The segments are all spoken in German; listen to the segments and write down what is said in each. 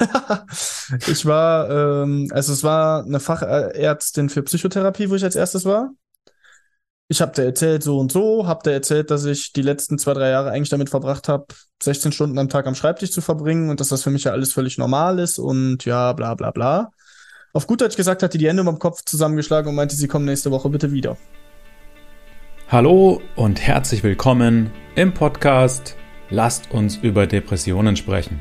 ich war, ähm, also es war eine Fachärztin für Psychotherapie, wo ich als erstes war. Ich habe dir erzählt so und so, habe dir erzählt, dass ich die letzten zwei, drei Jahre eigentlich damit verbracht habe, 16 Stunden am Tag am Schreibtisch zu verbringen und dass das für mich ja alles völlig normal ist und ja, bla bla bla. Auf gut Deutsch gesagt hat die die Hände um den Kopf zusammengeschlagen und meinte, sie kommen nächste Woche bitte wieder. Hallo und herzlich willkommen im Podcast Lasst uns über Depressionen sprechen.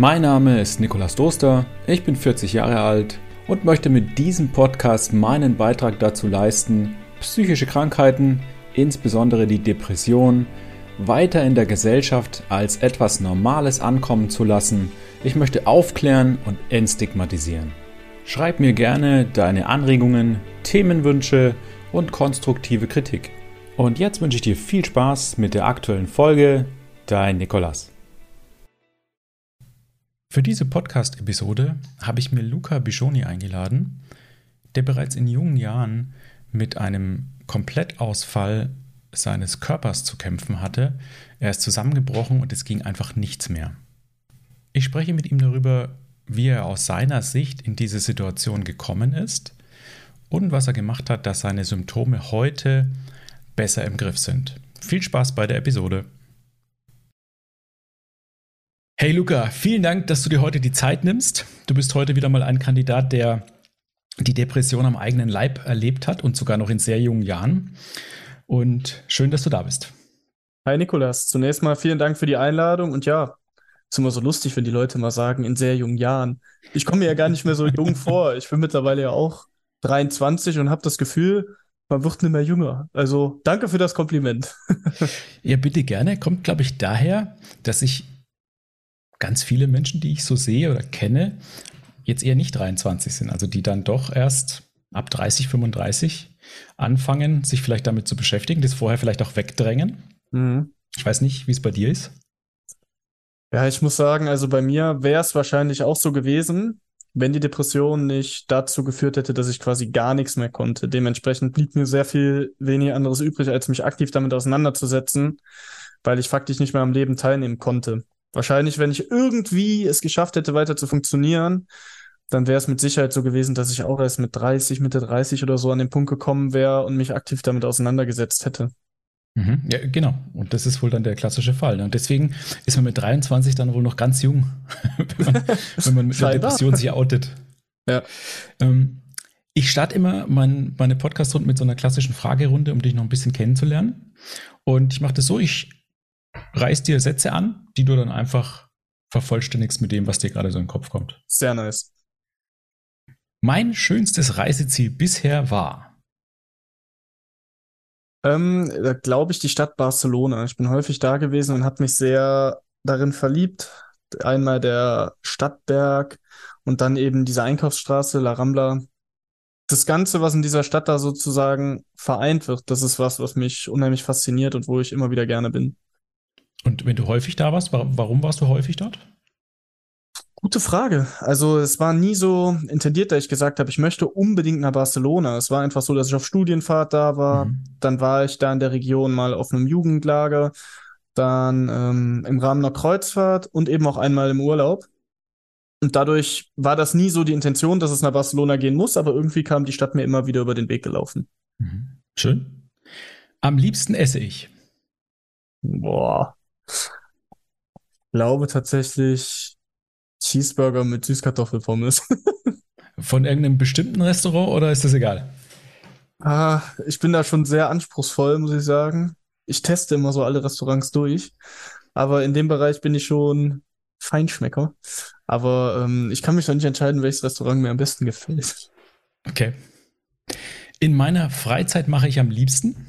Mein Name ist Nikolas Doster, ich bin 40 Jahre alt und möchte mit diesem Podcast meinen Beitrag dazu leisten, psychische Krankheiten, insbesondere die Depression, weiter in der Gesellschaft als etwas Normales ankommen zu lassen. Ich möchte aufklären und entstigmatisieren. Schreib mir gerne deine Anregungen, Themenwünsche und konstruktive Kritik. Und jetzt wünsche ich dir viel Spaß mit der aktuellen Folge. Dein Nikolas. Für diese Podcast-Episode habe ich mir Luca Biscioni eingeladen, der bereits in jungen Jahren mit einem Komplettausfall seines Körpers zu kämpfen hatte. Er ist zusammengebrochen und es ging einfach nichts mehr. Ich spreche mit ihm darüber, wie er aus seiner Sicht in diese Situation gekommen ist und was er gemacht hat, dass seine Symptome heute besser im Griff sind. Viel Spaß bei der Episode. Hey Luca, vielen Dank, dass du dir heute die Zeit nimmst. Du bist heute wieder mal ein Kandidat, der die Depression am eigenen Leib erlebt hat und sogar noch in sehr jungen Jahren. Und schön, dass du da bist. Hi Nikolas, zunächst mal vielen Dank für die Einladung und ja, ist immer so lustig, wenn die Leute mal sagen, in sehr jungen Jahren. Ich komme mir ja gar nicht mehr so jung vor. Ich bin mittlerweile ja auch 23 und habe das Gefühl, man wird nicht mehr jünger. Also danke für das Kompliment. ja, bitte gerne. Kommt, glaube ich, daher, dass ich ganz viele Menschen, die ich so sehe oder kenne, jetzt eher nicht 23 sind, also die dann doch erst ab 30, 35 anfangen, sich vielleicht damit zu beschäftigen, das vorher vielleicht auch wegdrängen. Mhm. Ich weiß nicht, wie es bei dir ist. Ja, ich muss sagen, also bei mir wäre es wahrscheinlich auch so gewesen, wenn die Depression nicht dazu geführt hätte, dass ich quasi gar nichts mehr konnte. Dementsprechend blieb mir sehr viel weniger anderes übrig, als mich aktiv damit auseinanderzusetzen, weil ich faktisch nicht mehr am Leben teilnehmen konnte. Wahrscheinlich, wenn ich irgendwie es geschafft hätte, weiter zu funktionieren, dann wäre es mit Sicherheit so gewesen, dass ich auch erst mit 30, Mitte 30 oder so an den Punkt gekommen wäre und mich aktiv damit auseinandergesetzt hätte. Mhm, ja, genau. Und das ist wohl dann der klassische Fall. Und deswegen ist man mit 23 dann wohl noch ganz jung, wenn, man, wenn man mit der Depression sich outet. Ja. Ähm, ich starte immer mein, meine Podcast-Runde mit so einer klassischen Fragerunde, um dich noch ein bisschen kennenzulernen. Und ich mache das so, ich reiß dir Sätze an, die du dann einfach vervollständigst mit dem, was dir gerade so in den Kopf kommt. Sehr nice. Mein schönstes Reiseziel bisher war. Ähm, da glaube ich die Stadt Barcelona. Ich bin häufig da gewesen und habe mich sehr darin verliebt. Einmal der Stadtberg und dann eben diese Einkaufsstraße, La Rambla. Das Ganze, was in dieser Stadt da sozusagen vereint wird, das ist was, was mich unheimlich fasziniert und wo ich immer wieder gerne bin. Und wenn du häufig da warst, warum warst du häufig dort? Gute Frage. Also es war nie so intendiert, da ich gesagt habe, ich möchte unbedingt nach Barcelona. Es war einfach so, dass ich auf Studienfahrt da war. Mhm. Dann war ich da in der Region mal auf einem Jugendlager, dann ähm, im Rahmen einer Kreuzfahrt und eben auch einmal im Urlaub. Und dadurch war das nie so die Intention, dass es nach Barcelona gehen muss, aber irgendwie kam die Stadt mir immer wieder über den Weg gelaufen. Mhm. Schön. Am liebsten esse ich. Boah glaube tatsächlich Cheeseburger mit Süßkartoffelpommes. Von irgendeinem bestimmten Restaurant oder ist das egal? Ah, ich bin da schon sehr anspruchsvoll, muss ich sagen. Ich teste immer so alle Restaurants durch. Aber in dem Bereich bin ich schon Feinschmecker. Aber ähm, ich kann mich noch nicht entscheiden, welches Restaurant mir am besten gefällt. Okay. In meiner Freizeit mache ich am liebsten?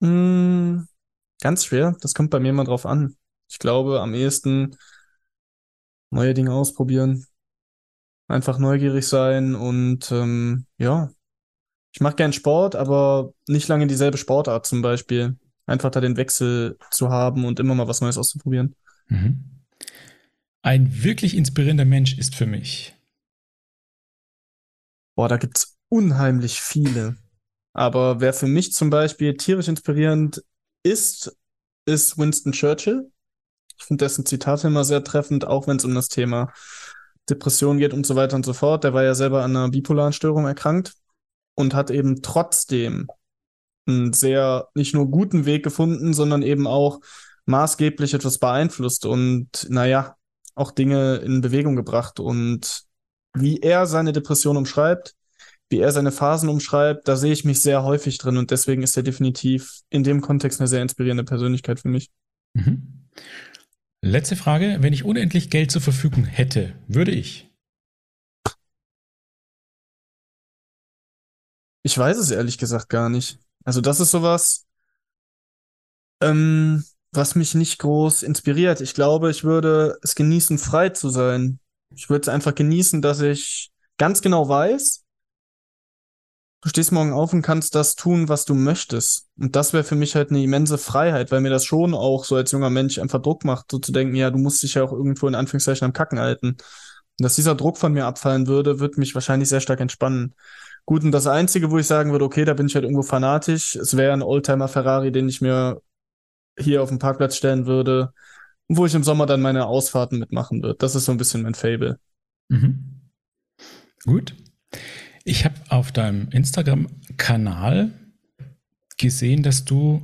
Mm, Ganz schwer. Das kommt bei mir mal drauf an. Ich glaube, am ehesten neue Dinge ausprobieren, einfach neugierig sein und ähm, ja, ich mache gern Sport, aber nicht lange dieselbe Sportart zum Beispiel. Einfach da den Wechsel zu haben und immer mal was Neues auszuprobieren. Mhm. Ein wirklich inspirierender Mensch ist für mich. Boah, da gibt's unheimlich viele. Aber wer für mich zum Beispiel tierisch inspirierend ist, ist Winston Churchill. Ich finde dessen Zitate immer sehr treffend, auch wenn es um das Thema Depression geht und so weiter und so fort. Der war ja selber an einer bipolaren Störung erkrankt und hat eben trotzdem einen sehr nicht nur guten Weg gefunden, sondern eben auch maßgeblich etwas beeinflusst und naja, auch Dinge in Bewegung gebracht. Und wie er seine Depression umschreibt, wie er seine Phasen umschreibt, da sehe ich mich sehr häufig drin und deswegen ist er definitiv in dem Kontext eine sehr inspirierende Persönlichkeit für mich. Mhm. Letzte Frage. Wenn ich unendlich Geld zur Verfügung hätte, würde ich? Ich weiß es ehrlich gesagt gar nicht. Also das ist sowas, ähm, was mich nicht groß inspiriert. Ich glaube, ich würde es genießen, frei zu sein. Ich würde es einfach genießen, dass ich ganz genau weiß, du stehst morgen auf und kannst das tun, was du möchtest. Und das wäre für mich halt eine immense Freiheit, weil mir das schon auch so als junger Mensch einfach Druck macht, so zu denken, ja, du musst dich ja auch irgendwo in Anführungszeichen am Kacken halten. Und dass dieser Druck von mir abfallen würde, würde mich wahrscheinlich sehr stark entspannen. Gut, und das Einzige, wo ich sagen würde, okay, da bin ich halt irgendwo fanatisch, es wäre ein Oldtimer Ferrari, den ich mir hier auf den Parkplatz stellen würde, wo ich im Sommer dann meine Ausfahrten mitmachen würde. Das ist so ein bisschen mein Fable. Mhm. Gut. Ich habe auf deinem Instagram-Kanal gesehen, dass du,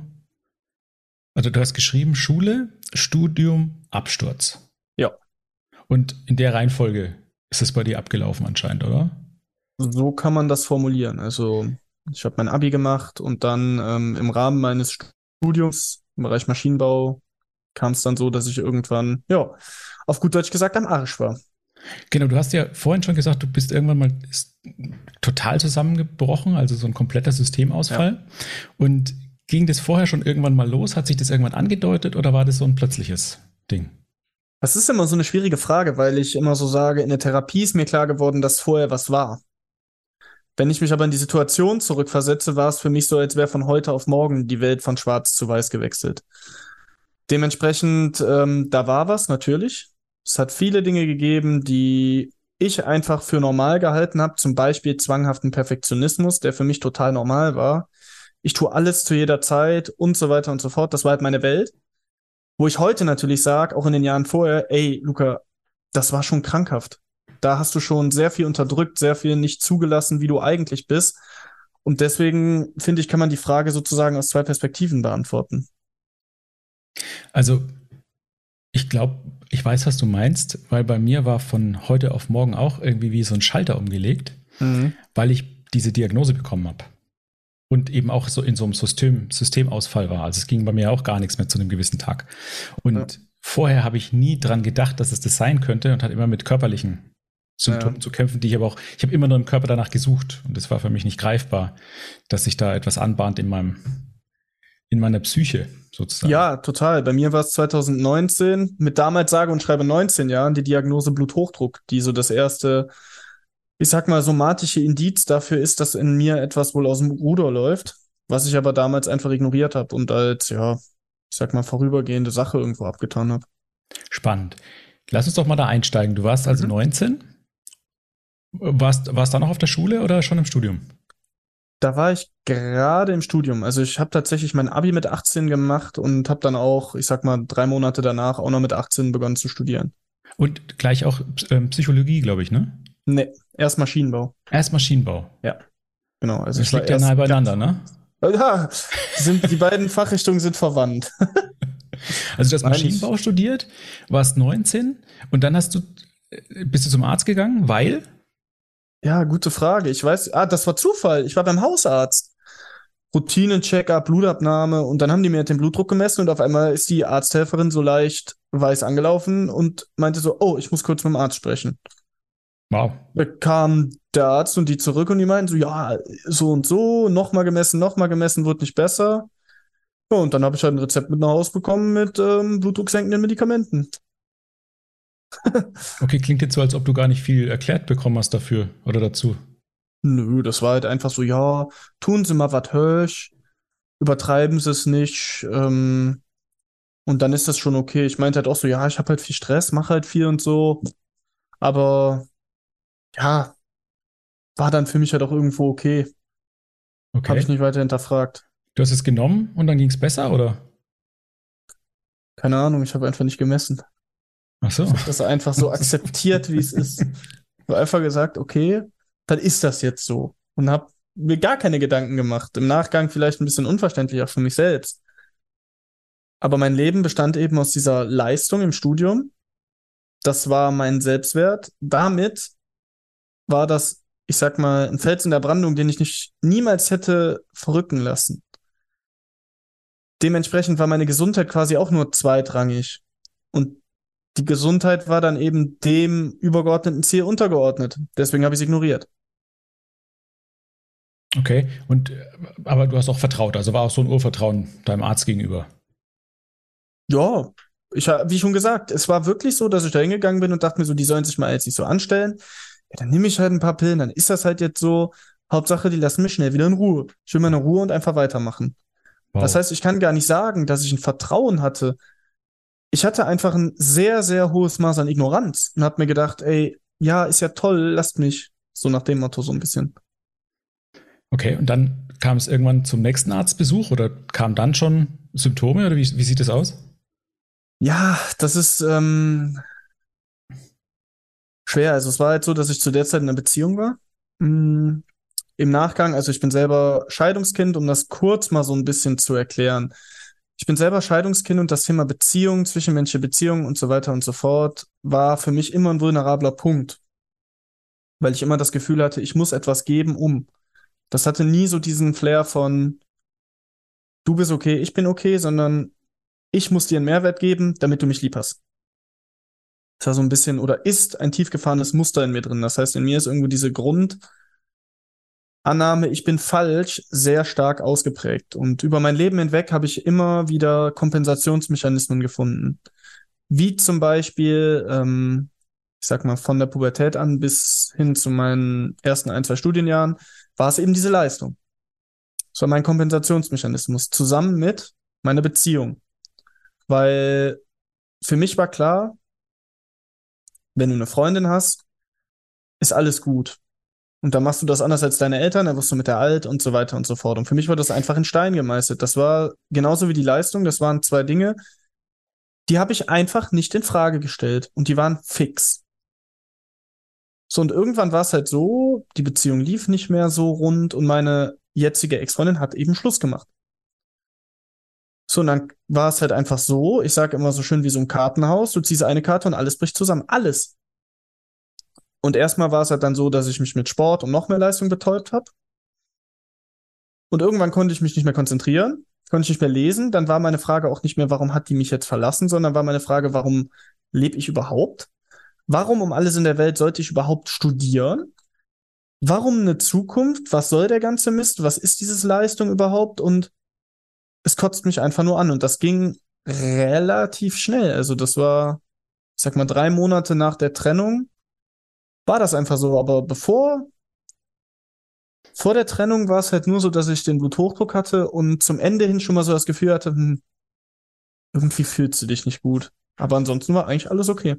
also du hast geschrieben Schule, Studium, Absturz. Ja. Und in der Reihenfolge ist es bei dir abgelaufen anscheinend, oder? So kann man das formulieren. Also ich habe mein Abi gemacht und dann ähm, im Rahmen meines Studiums im Bereich Maschinenbau kam es dann so, dass ich irgendwann, ja, auf gut Deutsch gesagt, am Arsch war. Genau, du hast ja vorhin schon gesagt, du bist irgendwann mal total zusammengebrochen, also so ein kompletter Systemausfall. Ja. Und ging das vorher schon irgendwann mal los? Hat sich das irgendwann angedeutet oder war das so ein plötzliches Ding? Das ist immer so eine schwierige Frage, weil ich immer so sage, in der Therapie ist mir klar geworden, dass vorher was war. Wenn ich mich aber in die Situation zurückversetze, war es für mich so, als wäre von heute auf morgen die Welt von schwarz zu weiß gewechselt. Dementsprechend, ähm, da war was, natürlich. Es hat viele Dinge gegeben, die ich einfach für normal gehalten habe, zum Beispiel zwanghaften Perfektionismus, der für mich total normal war. Ich tue alles zu jeder Zeit und so weiter und so fort. Das war halt meine Welt. Wo ich heute natürlich sage, auch in den Jahren vorher, ey, Luca, das war schon krankhaft. Da hast du schon sehr viel unterdrückt, sehr viel nicht zugelassen, wie du eigentlich bist. Und deswegen finde ich, kann man die Frage sozusagen aus zwei Perspektiven beantworten. Also, ich glaube, ich weiß, was du meinst, weil bei mir war von heute auf morgen auch irgendwie wie so ein Schalter umgelegt, mhm. weil ich diese Diagnose bekommen habe. Und eben auch so in so einem System, Systemausfall war. Also es ging bei mir auch gar nichts mehr zu einem gewissen Tag. Und ja. vorher habe ich nie dran gedacht, dass es das sein könnte und hat immer mit körperlichen Symptomen ja. zu kämpfen, die ich aber auch, ich habe immer nur im Körper danach gesucht und es war für mich nicht greifbar, dass sich da etwas anbahnt in meinem, in meiner Psyche sozusagen. Ja, total. Bei mir war es 2019 mit damals sage und schreibe 19 Jahren die Diagnose Bluthochdruck, die so das erste, ich sag mal, somatische Indiz dafür ist, dass in mir etwas wohl aus dem Ruder läuft, was ich aber damals einfach ignoriert habe und als, ja, ich sag mal, vorübergehende Sache irgendwo abgetan habe. Spannend. Lass uns doch mal da einsteigen. Du warst also mhm. 19 warst, warst du da noch auf der Schule oder schon im Studium? Da war ich gerade im Studium. Also ich habe tatsächlich mein Abi mit 18 gemacht und habe dann auch, ich sag mal, drei Monate danach auch noch mit 18 begonnen zu studieren. Und gleich auch ähm, Psychologie, glaube ich, ne? Nee, erst Maschinenbau. Erst Maschinenbau. Ja. Genau. Also das liegt ja nahe beieinander, ne? Ja, sind, die beiden Fachrichtungen sind verwandt. also du hast Maschinenbau studiert, warst 19 und dann hast du, äh, bist du zum Arzt gegangen, weil? Ja, gute Frage. Ich weiß, ah, das war Zufall. Ich war beim Hausarzt. Routinen-Check-up, Blutabnahme und dann haben die mir den Blutdruck gemessen und auf einmal ist die Arzthelferin so leicht weiß angelaufen und meinte so, oh, ich muss kurz mit dem Arzt sprechen. Wow. Da kam der Arzt und die zurück und die meinten so, ja, so und so, nochmal gemessen, nochmal gemessen, wird nicht besser. Ja, und dann habe ich halt ein Rezept mit nach Hause bekommen mit ähm, blutdrucksenkenden Medikamenten. Okay, klingt jetzt so, als ob du gar nicht viel erklärt bekommen hast dafür oder dazu. Nö, das war halt einfach so, ja, tun Sie mal was höch, übertreiben Sie es nicht, ähm, und dann ist das schon okay. Ich meinte halt auch so, ja, ich habe halt viel Stress, mache halt viel und so, aber ja, war dann für mich halt auch irgendwo okay. Okay. Habe ich nicht weiter hinterfragt. Du hast es genommen und dann ging es besser, oder? Keine Ahnung, ich habe einfach nicht gemessen. Ach so. Ich habe das einfach so akzeptiert, wie es ist. Ich habe einfach gesagt, okay, dann ist das jetzt so. Und habe mir gar keine Gedanken gemacht. Im Nachgang vielleicht ein bisschen unverständlich auch für mich selbst. Aber mein Leben bestand eben aus dieser Leistung im Studium. Das war mein Selbstwert. Damit war das, ich sag mal, ein Fels in der Brandung, den ich nicht niemals hätte verrücken lassen. Dementsprechend war meine Gesundheit quasi auch nur zweitrangig. Und die Gesundheit war dann eben dem übergeordneten Ziel untergeordnet. Deswegen habe ich es ignoriert. Okay, und aber du hast auch vertraut, also war auch so ein Urvertrauen deinem Arzt gegenüber. Ja, ich habe, wie schon gesagt, es war wirklich so, dass ich da hingegangen bin und dachte mir so, die sollen sich mal jetzt nicht so anstellen. Ja, dann nehme ich halt ein paar Pillen, dann ist das halt jetzt so. Hauptsache, die lassen mich schnell wieder in Ruhe. Ich will meine Ruhe und einfach weitermachen. Wow. Das heißt, ich kann gar nicht sagen, dass ich ein Vertrauen hatte. Ich hatte einfach ein sehr, sehr hohes Maß an Ignoranz und habe mir gedacht, ey, ja, ist ja toll, lasst mich. So nach dem Motto so ein bisschen. Okay, und dann kam es irgendwann zum nächsten Arztbesuch oder kamen dann schon Symptome oder wie, wie sieht das aus? Ja, das ist ähm, schwer. Also es war halt so, dass ich zu der Zeit in einer Beziehung war. Mm, Im Nachgang, also ich bin selber Scheidungskind, um das kurz mal so ein bisschen zu erklären. Ich bin selber Scheidungskind und das Thema Beziehung, zwischenmenschliche Beziehungen und so weiter und so fort war für mich immer ein vulnerabler Punkt. Weil ich immer das Gefühl hatte, ich muss etwas geben, um. Das hatte nie so diesen Flair von du bist okay, ich bin okay, sondern ich muss dir einen Mehrwert geben, damit du mich lieb hast. Das war so ein bisschen oder ist ein tief gefahrenes Muster in mir drin. Das heißt, in mir ist irgendwo diese Grundannahme, ich bin falsch, sehr stark ausgeprägt. Und über mein Leben hinweg habe ich immer wieder Kompensationsmechanismen gefunden. Wie zum Beispiel, ähm, ich sag mal, von der Pubertät an bis hin zu meinen ersten ein, zwei Studienjahren, war es eben diese Leistung. Das war mein Kompensationsmechanismus, zusammen mit meiner Beziehung. Weil für mich war klar, wenn du eine Freundin hast, ist alles gut. Und dann machst du das anders als deine Eltern, dann wirst du mit der alt und so weiter und so fort. Und für mich war das einfach in Stein gemeißelt. Das war genauso wie die Leistung, das waren zwei Dinge, die habe ich einfach nicht in Frage gestellt und die waren fix. So, und irgendwann war es halt so, die Beziehung lief nicht mehr so rund und meine jetzige Ex-Freundin hat eben Schluss gemacht. So, und dann war es halt einfach so, ich sage immer so schön wie so ein Kartenhaus, du ziehst eine Karte und alles bricht zusammen. Alles. Und erstmal war es halt dann so, dass ich mich mit Sport und noch mehr Leistung betäubt habe. Und irgendwann konnte ich mich nicht mehr konzentrieren, konnte ich nicht mehr lesen. Dann war meine Frage auch nicht mehr, warum hat die mich jetzt verlassen, sondern war meine Frage, warum lebe ich überhaupt? Warum um alles in der Welt sollte ich überhaupt studieren? Warum eine Zukunft? Was soll der ganze Mist? Was ist dieses Leistung überhaupt? Und es kotzt mich einfach nur an. Und das ging relativ schnell. Also das war, ich sag mal, drei Monate nach der Trennung war das einfach so. Aber bevor, vor der Trennung war es halt nur so, dass ich den Bluthochdruck hatte und zum Ende hin schon mal so das Gefühl hatte, hm, irgendwie fühlst du dich nicht gut. Aber ansonsten war eigentlich alles okay.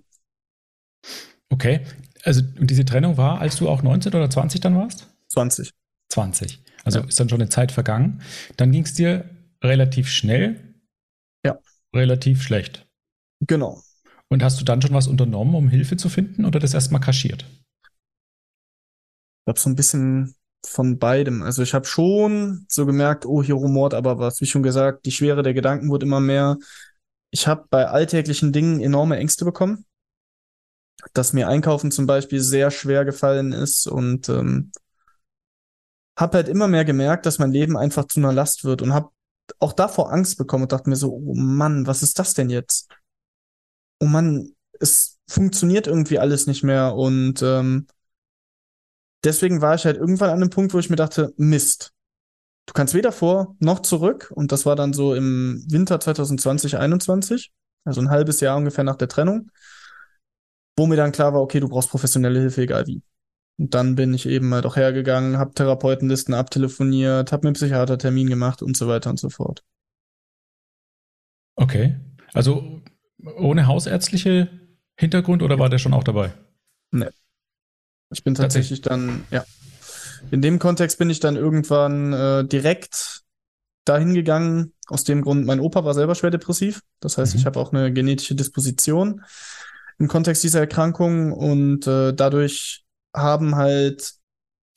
Okay. Also, und diese Trennung war, als du auch 19 oder 20 dann warst? 20. 20. Also Ja. ist dann schon eine Zeit vergangen. Dann ging es dir relativ schnell. Ja. Relativ schlecht. Genau. Und hast du dann schon was unternommen, um Hilfe zu finden oder das erstmal kaschiert? Ich glaube, so ein bisschen von beidem. Also ich habe schon so gemerkt, oh, hier rumort aber was. Wie schon gesagt, die Schwere der Gedanken wurde immer mehr. Ich habe bei alltäglichen Dingen enorme Ängste bekommen, dass mir Einkaufen zum Beispiel sehr schwer gefallen ist und ähm, habe halt immer mehr gemerkt, dass mein Leben einfach zu einer Last wird und habe auch davor Angst bekommen und dachte mir so, oh Mann, was ist das denn jetzt? Oh Mann, es funktioniert irgendwie alles nicht mehr und ähm, deswegen war ich halt irgendwann an einem Punkt, wo ich mir dachte, Mist, du kannst weder vor noch zurück und das war dann so im Winter 2020, 21, also ein halbes Jahr ungefähr nach der Trennung, wo mir dann klar war, okay, du brauchst professionelle Hilfe, egal wie. Und dann bin ich eben halt auch hergegangen, habe Therapeutenlisten abtelefoniert, habe mir einen Psychiatertermin gemacht und so weiter und so fort. Okay. Also ohne hausärztliche Hintergrund oder war der schon auch dabei? Ich bin tatsächlich dann, ja. In dem Kontext bin ich dann irgendwann äh, direkt dahin gegangen, aus dem Grund, mein Opa war selber schwer depressiv. Das heißt, Mhm. ich habe auch eine genetische Disposition im Kontext dieser Erkrankung und äh, dadurch haben halt,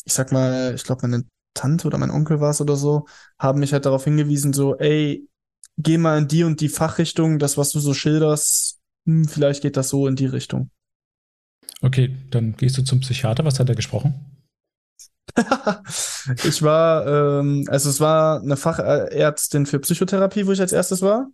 ich sag mal, ich glaube, meine Tante oder mein Onkel war es oder so, haben mich halt darauf hingewiesen, so, ey, geh mal in die und die Fachrichtung, das, was du so schilderst, hm, vielleicht geht das so in die Richtung. Okay, dann gehst du zum Psychiater. Was hat er gesprochen? Ich war, ähm, also es war eine Fachärztin für Psychotherapie, wo ich als erstes war.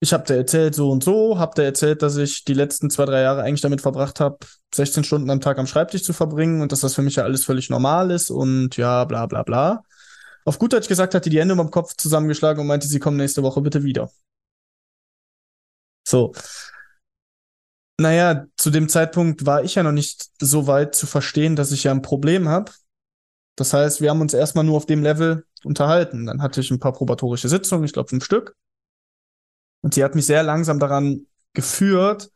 Ich habe dir erzählt so und so, habe dir erzählt, dass ich die letzten zwei, drei Jahre eigentlich damit verbracht habe, 16 Stunden am Tag am Schreibtisch zu verbringen und dass das für mich ja alles völlig normal ist und ja, bla bla bla. Auf gut Deutsch gesagt hat die die Hände über dem Kopf zusammengeschlagen und meinte, sie kommen nächste Woche bitte wieder. So. Naja, zu dem Zeitpunkt war ich ja noch nicht so weit zu verstehen, dass ich ja ein Problem habe. Das heißt, wir haben uns erstmal nur auf dem Level unterhalten. Dann hatte ich ein paar probatorische Sitzungen, ich glaube fünf Stück. Und sie hat mich sehr langsam daran geführt,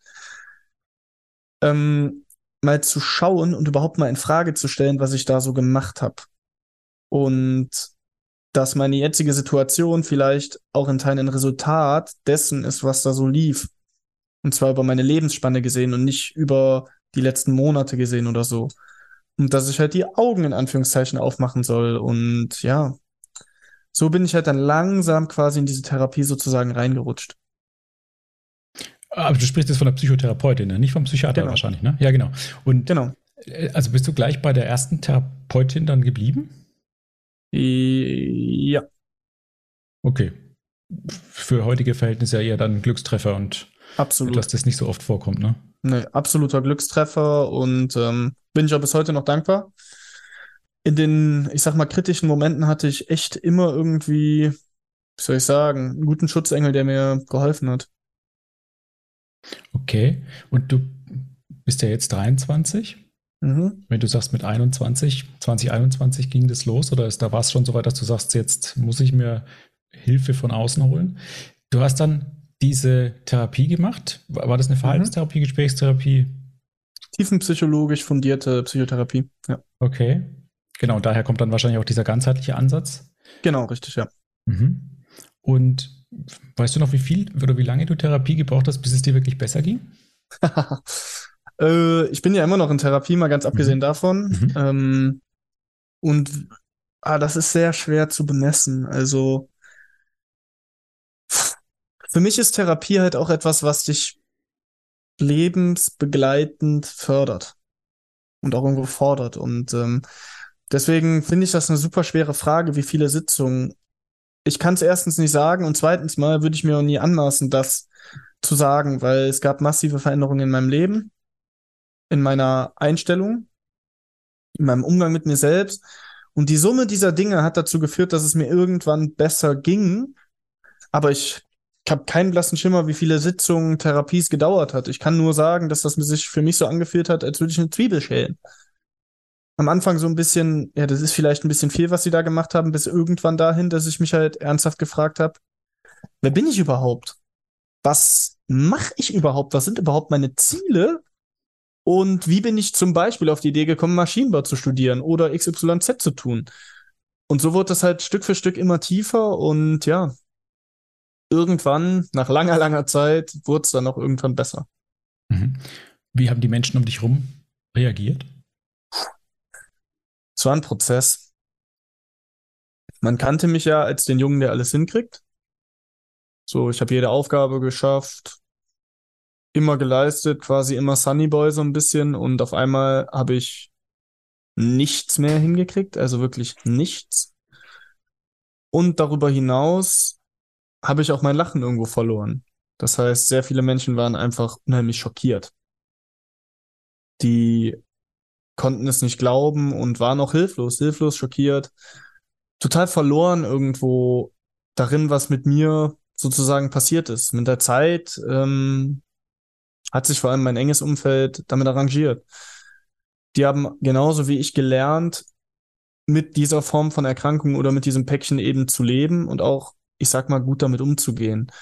ähm, mal zu schauen und überhaupt mal in Frage zu stellen, was ich da so gemacht habe. Und dass meine jetzige Situation vielleicht auch in Teilen ein Resultat dessen ist, was da so lief. Und zwar über meine Lebensspanne gesehen und nicht über die letzten Monate gesehen oder so. Und dass ich halt die Augen in Anführungszeichen aufmachen soll. Und ja, so bin ich halt dann langsam quasi in diese Therapie sozusagen reingerutscht. Aber du sprichst jetzt von der Psychotherapeutin, ne? nicht vom Psychiater Genau. wahrscheinlich, ne? Ja, genau. Und Genau. äh, also bist du gleich bei der ersten Therapeutin dann geblieben? Ja, Okay. Für heutige Verhältnisse ja eher dann ein Glückstreffer und absolut. etwas, das nicht so oft vorkommt, ne? Nee, absoluter Glückstreffer und ähm, bin ich auch bis heute noch dankbar. In den, ich sag mal, kritischen Momenten hatte ich echt immer irgendwie, wie soll ich sagen, einen guten Schutzengel, der mir geholfen hat. Okay. Und du bist ja jetzt 23? Mhm. Wenn du sagst mit 21, 2021 ging das los oder ist, da war es schon so weit, dass du sagst, jetzt muss ich mir Hilfe von außen holen. Du hast dann diese Therapie gemacht. War das eine Verhaltenstherapie, Gesprächstherapie? Tiefenpsychologisch fundierte Psychotherapie. Ja, Okay. Genau, daher kommt dann wahrscheinlich auch dieser ganzheitliche Ansatz. genau, richtig, ja. Mhm. Und weißt du noch, wie viel oder wie lange du Therapie gebraucht hast, bis es dir wirklich besser ging? äh, ich bin ja immer noch in Therapie, mal ganz abgesehen davon. Mhm. Ähm, und ah, das ist sehr schwer zu bemessen. Also für mich ist Therapie halt auch etwas, was dich lebensbegleitend fördert und auch irgendwo fordert. Und ähm, deswegen finde ich das eine super schwere Frage, wie viele Sitzungen. Ich kann es erstens nicht sagen und zweitens mal würde ich mir auch nie anmaßen, das zu sagen, weil es gab massive Veränderungen in meinem Leben, in meiner Einstellung, in meinem Umgang mit mir selbst. Und die Summe dieser Dinge hat dazu geführt, dass es mir irgendwann besser ging. Aber ich habe keinen blassen Schimmer, wie viele Sitzungen, Therapies gedauert hat. Ich kann nur sagen, dass das sich für mich so angefühlt hat, als würde ich eine Zwiebel schälen. Am Anfang so ein bisschen, ja, das ist vielleicht ein bisschen viel, was sie da gemacht haben, bis irgendwann dahin, dass ich mich halt ernsthaft gefragt habe, wer bin ich überhaupt? Was mache ich überhaupt? Was sind überhaupt meine Ziele? Und wie bin ich zum Beispiel auf die Idee gekommen, Maschinenbau zu studieren oder XYZ zu tun? Und so wurde das halt Stück für Stück immer tiefer und ja, irgendwann, nach langer, langer Zeit, wurde es dann auch irgendwann besser. Mhm. Wie haben die Menschen um dich rum reagiert? Es war ein Prozess. Man kannte mich ja als den Jungen, der alles hinkriegt. So, ich habe jede Aufgabe geschafft, immer geleistet, quasi immer Sunnyboy so ein bisschen und auf einmal habe ich nichts mehr hingekriegt, also wirklich nichts. Und darüber hinaus habe ich auch mein Lachen irgendwo verloren. Das heißt, sehr viele Menschen waren einfach unheimlich schockiert. Die konnten es nicht glauben und waren auch hilflos, hilflos, schockiert, total verloren irgendwo darin, was mit mir sozusagen passiert ist. Mit der Zeit ähm, hat sich vor allem mein enges Umfeld damit arrangiert. Die haben genauso wie ich gelernt, mit dieser Form von Erkrankung oder mit diesem Päckchen eben zu leben und auch, ich sag mal, gut damit umzugehen.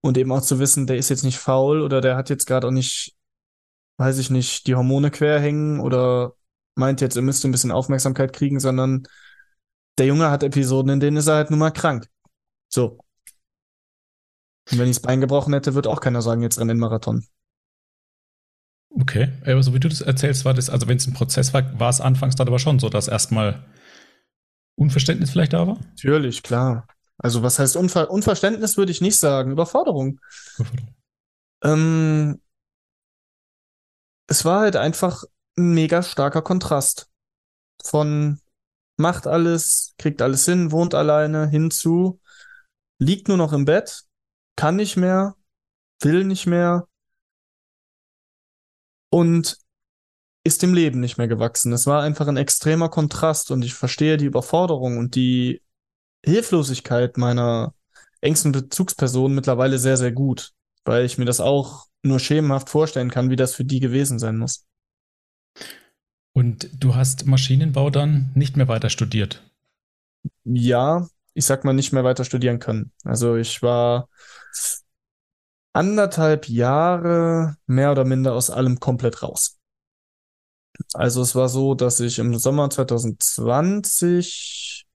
Und eben auch zu wissen, der ist jetzt nicht faul oder der hat jetzt gerade auch nicht, weiß ich nicht, die Hormone quer hängen oder meint jetzt, er müsste ein bisschen Aufmerksamkeit kriegen, sondern der Junge hat Episoden, in denen ist er halt nun mal krank. So. Und wenn ich das Bein gebrochen hätte, wird auch keiner sagen, jetzt renn den Marathon. Okay, aber so wie du das erzählst, war das, also wenn es ein Prozess war, war es anfangs dann aber schon so, dass erstmal Unverständnis vielleicht da war? Natürlich, klar. Also was heißt Unver Unverständnis würde ich nicht sagen, Überforderung. Überforderung. Ähm, es war halt einfach ein mega starker Kontrast von macht alles, kriegt alles hin, wohnt alleine, hinzu, liegt nur noch im Bett, kann nicht mehr, will nicht mehr und ist dem Leben nicht mehr gewachsen. Es war einfach ein extremer Kontrast und ich verstehe die Überforderung und die Hilflosigkeit meiner engsten Bezugsperson mittlerweile sehr, sehr gut, weil ich mir das auch nur schemenhaft vorstellen kann, wie das für die gewesen sein muss. Und du hast Maschinenbau dann nicht mehr weiter studiert? Ja, ich sag mal nicht mehr weiter studieren können. Also ich war anderthalb Jahre mehr oder minder aus allem komplett raus. Also es war so, dass ich im Sommer 2020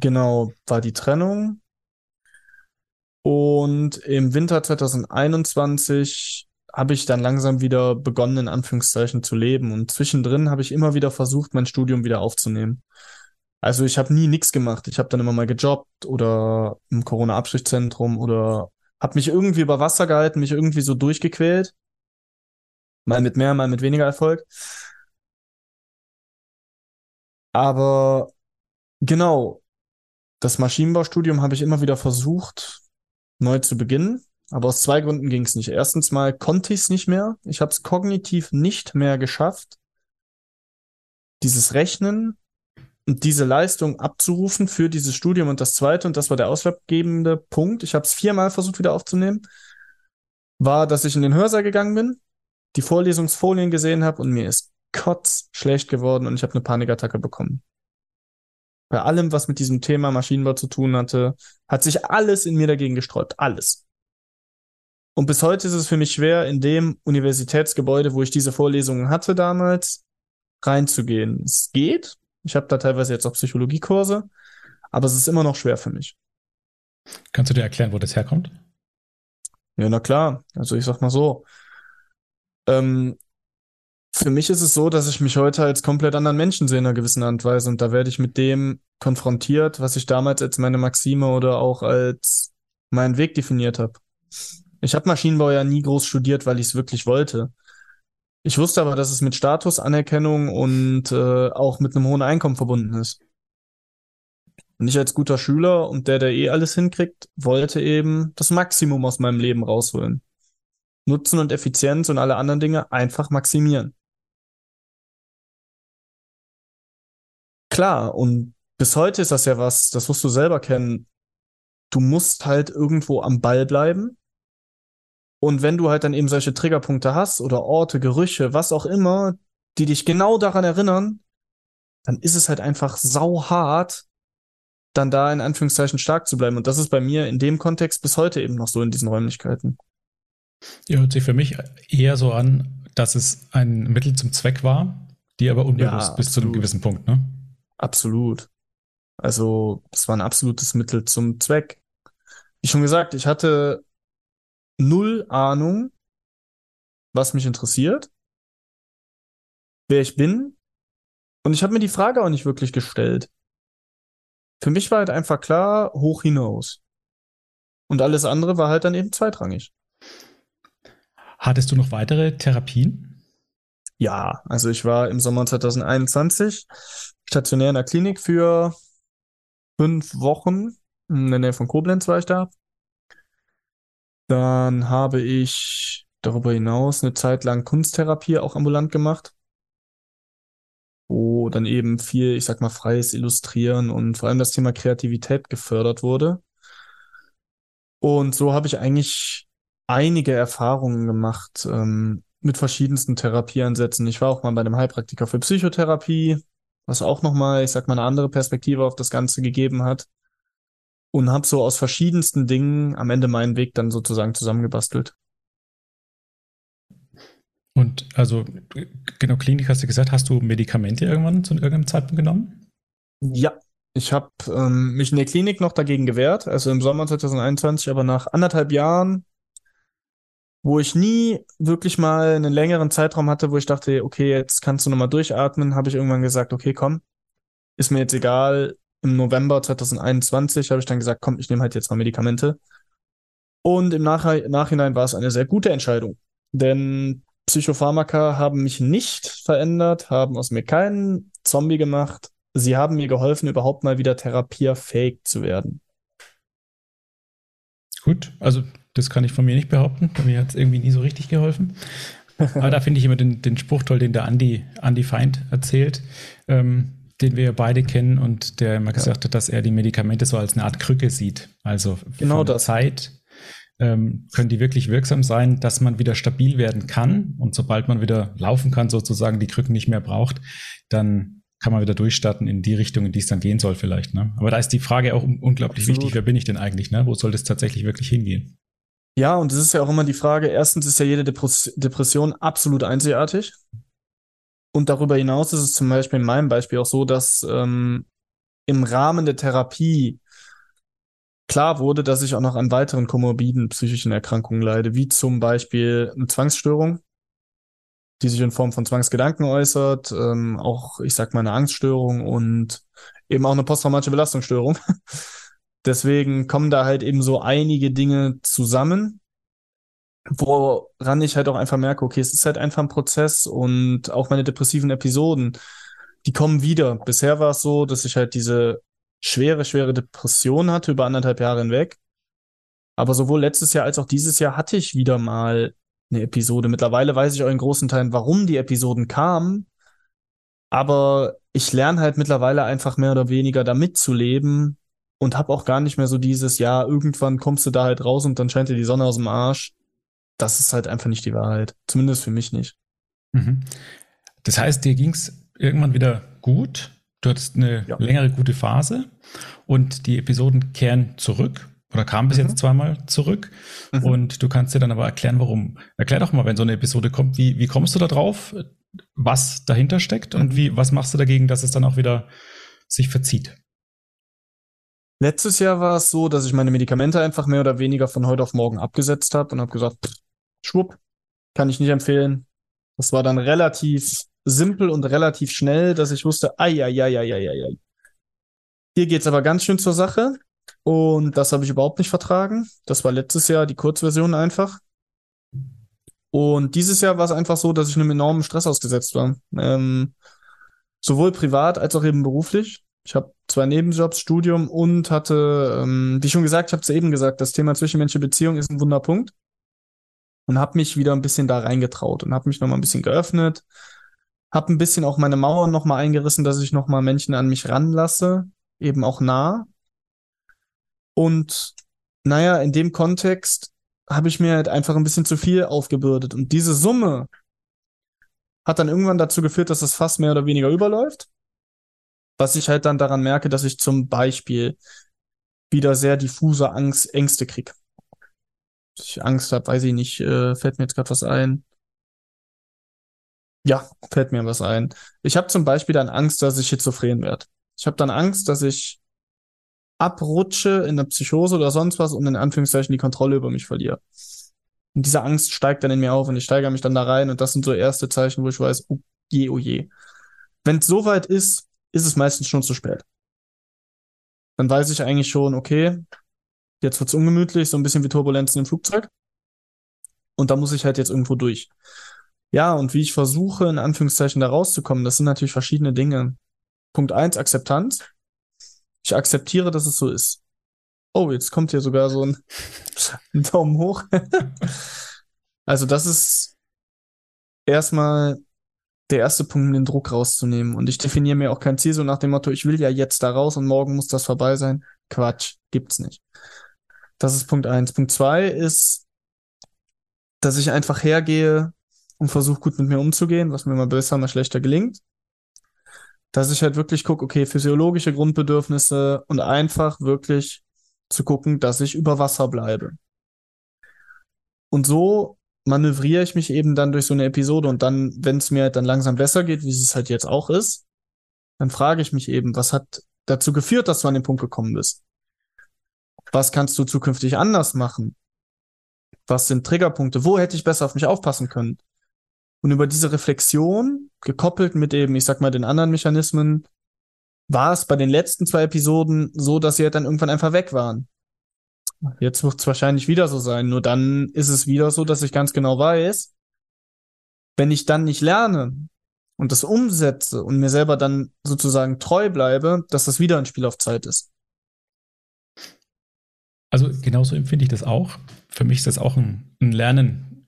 genau war die Trennung und im Winter 2021 habe ich dann langsam wieder begonnen, in Anführungszeichen zu leben. Und zwischendrin habe ich immer wieder versucht, mein Studium wieder aufzunehmen. Also ich habe nie nichts gemacht. Ich habe dann immer mal gejobbt oder im Corona-Abstrichzentrum oder habe mich irgendwie über Wasser gehalten, mich irgendwie so durchgequält. Mal mit mehr, mal mit weniger Erfolg. Aber genau, das Maschinenbaustudium habe ich immer wieder versucht, neu zu beginnen. Aber aus zwei Gründen ging es nicht. Erstens mal konnte ich es nicht mehr. Ich habe es kognitiv nicht mehr geschafft, dieses Rechnen diese Leistung abzurufen für dieses Studium. Und das zweite, und das war der ausschlaggebende Punkt, ich habe es viermal versucht wieder aufzunehmen, war, dass ich in den Hörsaal gegangen bin, die Vorlesungsfolien gesehen habe und mir ist kotz schlecht geworden und ich habe eine Panikattacke bekommen. Bei allem, was mit diesem Thema Maschinenbau zu tun hatte, hat sich alles in mir dagegen gesträubt. Alles. Und bis heute ist es für mich schwer, in dem Universitätsgebäude, wo ich diese Vorlesungen hatte damals, reinzugehen. Es geht. Ich habe da teilweise jetzt auch Psychologiekurse, aber es ist immer noch schwer für mich. Kannst du dir erklären, wo das herkommt? Ja, na klar. Also ich sag mal so. Ähm, für mich ist es so, dass ich mich heute als komplett anderen Menschen sehe in einer gewissen Art und Weise. Und da werde ich mit dem konfrontiert, was ich damals als meine Maxime oder auch als meinen Weg definiert habe. Ich habe Maschinenbau ja nie groß studiert, weil ich es wirklich wollte. Ich wusste aber, dass es mit Statusanerkennung und äh, auch mit einem hohen Einkommen verbunden ist. Und ich als guter Schüler und der, der eh alles hinkriegt, wollte eben das Maximum aus meinem Leben rausholen. Nutzen und Effizienz und alle anderen Dinge einfach maximieren. Klar, und bis heute ist das ja was, das wirst du selber kennen. Du musst halt irgendwo am Ball bleiben und wenn du halt dann eben solche Triggerpunkte hast oder Orte, Gerüche, was auch immer, die dich genau daran erinnern, dann ist es halt einfach sauhart, dann da in Anführungszeichen stark zu bleiben. Und das ist bei mir in dem Kontext bis heute eben noch so in diesen Räumlichkeiten. Ja, hört sich für mich eher so an, dass es ein Mittel zum Zweck war, die aber unbewusst ja, bis zu einem gewissen Punkt, ne? Absolut. Also, es war ein absolutes Mittel zum Zweck. Wie schon gesagt, ich hatte null Ahnung, was mich interessiert, wer ich bin. Und ich habe mir die Frage auch nicht wirklich gestellt. Für mich war halt einfach klar, hoch hinaus. Und alles andere war halt dann eben zweitrangig. Hattest du noch weitere Therapien? Ja, also ich war im Sommer 2021 stationär in der Klinik für fünf Wochen. In der Nähe von Koblenz war ich da. Dann habe ich darüber hinaus eine Zeit lang Kunsttherapie auch ambulant gemacht, wo dann eben viel, ich sag mal, freies Illustrieren und vor allem das Thema Kreativität gefördert wurde. Und so habe ich eigentlich einige Erfahrungen gemacht ähm, mit verschiedensten Therapieansätzen. Ich war auch mal bei einem Heilpraktiker für Psychotherapie, was auch nochmal, ich sag mal, eine andere Perspektive auf das Ganze gegeben hat und habe so aus verschiedensten Dingen am Ende meinen Weg dann sozusagen zusammengebastelt. Und also, genau, Klinik hast du gesagt, hast du Medikamente irgendwann zu irgendeinem Zeitpunkt genommen? Ja, ich habe ähm, mich in der Klinik noch dagegen gewehrt, also im Sommer 2021, aber nach anderthalb Jahren, wo ich nie wirklich mal einen längeren Zeitraum hatte, wo ich dachte, okay, jetzt kannst du nochmal durchatmen, habe ich irgendwann gesagt, okay, komm, ist mir jetzt egal. Im November 2021 habe ich dann gesagt, komm, ich nehme halt jetzt mal Medikamente. Und im Nach Nachhinein war es eine sehr gute Entscheidung, denn Psychopharmaka haben mich nicht verändert, haben aus mir keinen Zombie gemacht. Sie haben mir geholfen, überhaupt mal wieder therapierfähig zu werden. Gut, also das kann ich von mir nicht behaupten. Mir hat es irgendwie nie so richtig geholfen. Aber da finde ich immer den, den Spruch toll, den der Andi, Andi Feind erzählt, ähm, den wir ja beide kennen und der immer gesagt ja. hat, dass er die Medikamente so als eine Art Krücke sieht. Also genau der Zeit ähm, können die wirklich wirksam sein, dass man wieder stabil werden kann. Und sobald man wieder laufen kann, sozusagen die Krücken nicht mehr braucht, dann kann man wieder durchstarten in die Richtung, in die es dann gehen soll vielleicht. Ne? Aber da ist die Frage auch unglaublich Absolut. wichtig, wer bin ich denn eigentlich? Ne? Wo soll das tatsächlich wirklich hingehen? Ja, und es ist ja auch immer die Frage, erstens ist ja jede Depression absolut einzigartig. Und darüber hinaus ist es zum Beispiel in meinem Beispiel auch so, dass ähm, im Rahmen der Therapie klar wurde, dass ich auch noch an weiteren komorbiden psychischen Erkrankungen leide, wie zum Beispiel eine Zwangsstörung, die sich in Form von Zwangsgedanken äußert, ähm, auch, ich sag mal, eine Angststörung und eben auch eine posttraumatische Belastungsstörung. Deswegen kommen da halt eben so einige Dinge zusammen, woran ich halt auch einfach merke, okay, es ist halt einfach ein Prozess und auch meine depressiven Episoden, die kommen wieder. Bisher war es so, dass ich halt diese schwere, schwere Depression hatte über anderthalb Jahre hinweg. Aber sowohl letztes Jahr als auch dieses Jahr hatte ich wieder mal eine Episode. Mittlerweile weiß ich auch in großen Teilen, warum die Episoden kamen. Aber ich lerne halt mittlerweile einfach mehr oder weniger damit zu leben und habe auch gar nicht mehr so dieses, ja, irgendwann kommst du da halt raus und dann scheint dir die Sonne aus dem Arsch. Das ist halt einfach nicht die Wahrheit. Zumindest für mich nicht. Mhm. Das heißt, dir ging's irgendwann wieder gut? Du hattest eine ja. längere gute Phase und die Episoden kehren zurück oder kamen bis mhm. jetzt zweimal zurück. Mhm. Und du kannst dir dann aber erklären, warum. Erklär doch mal, wenn so eine Episode kommt, wie, wie kommst du da drauf, was dahinter steckt und mhm. wie, was machst du dagegen, dass es dann auch wieder sich verzieht? Letztes Jahr war es so, dass ich meine Medikamente einfach mehr oder weniger von heute auf morgen abgesetzt habe und habe gesagt, pff, schwupp, kann ich nicht empfehlen. Das war dann relativ simpel und relativ schnell, dass ich wusste, ai, ai, ai, ai, ai, ai. Hier geht's aber ganz schön zur Sache. Und das habe ich überhaupt nicht vertragen. Das war letztes Jahr die Kurzversion einfach. Und dieses Jahr war es einfach so, dass ich einem enormen Stress ausgesetzt war. Ähm, sowohl privat als auch eben beruflich. Ich habe zwei Nebenjobs, Studium und hatte, ähm, wie schon gesagt, ich habe es eben gesagt, das Thema zwischenmenschliche Beziehung ist ein Wunderpunkt. Und habe mich wieder ein bisschen da reingetraut und habe mich nochmal ein bisschen geöffnet, hab ein bisschen auch meine Mauern nochmal eingerissen, dass ich nochmal Menschen an mich ranlasse, eben auch nah. Und naja, in dem Kontext habe ich mir halt einfach ein bisschen zu viel aufgebürdet. Und diese Summe hat dann irgendwann dazu geführt, dass das Fass mehr oder weniger überläuft. Was ich halt dann daran merke, dass ich zum Beispiel wieder sehr diffuse Angst, Ängste krieg. Ich Angst habe, weiß ich nicht, äh, fällt mir jetzt gerade was ein. Ja, fällt mir was ein. Ich habe zum Beispiel dann Angst, dass ich schizophren werde. Ich habe dann Angst, dass ich abrutsche in der Psychose oder sonst was und in Anführungszeichen die Kontrolle über mich verliere. Und diese Angst steigt dann in mir auf und ich steigere mich dann da rein und das sind so erste Zeichen, wo ich weiß, oh je, oh je. Wenn es soweit ist, ist es meistens schon zu spät. Dann weiß ich eigentlich schon, okay, jetzt wird's ungemütlich, so ein bisschen wie Turbulenzen im Flugzeug. Und da muss ich halt jetzt irgendwo durch. Ja, und wie ich versuche, in Anführungszeichen da rauszukommen, das sind natürlich verschiedene Dinge. Punkt eins Akzeptanz. Ich akzeptiere, dass es so ist. Oh, jetzt kommt hier sogar so ein, ein Daumen hoch. also das ist erstmal der erste Punkt, um den Druck rauszunehmen. Und ich definiere mir auch kein Ziel so nach dem Motto, ich will ja jetzt da raus und morgen muss das vorbei sein. Quatsch, gibt's nicht. Das ist Punkt eins. Punkt zwei ist, dass ich einfach hergehe und versuche gut mit mir umzugehen, was mir mal besser, mal schlechter gelingt. Dass ich halt wirklich gucke, okay, physiologische Grundbedürfnisse und einfach wirklich zu gucken, dass ich über Wasser bleibe. Und so manövriere ich mich eben dann durch so eine Episode und dann, wenn es mir halt dann langsam besser geht, wie es halt jetzt auch ist, dann frage ich mich eben, was hat dazu geführt, dass du an den Punkt gekommen bist? Was kannst du zukünftig anders machen? Was sind Triggerpunkte? Wo hätte ich besser auf mich aufpassen können? Und über diese Reflexion, gekoppelt mit eben, ich sag mal, den anderen Mechanismen, war es bei den letzten zwei Episoden so, dass sie halt dann irgendwann einfach weg waren. Jetzt wird es wahrscheinlich wieder so sein. Nur dann ist es wieder so, dass ich ganz genau weiß, wenn ich dann nicht lerne und das umsetze und mir selber dann sozusagen treu bleibe, dass das wieder ein Spiel auf Zeit ist. Also genauso empfinde ich das auch. Für mich ist das auch ein, ein Lernen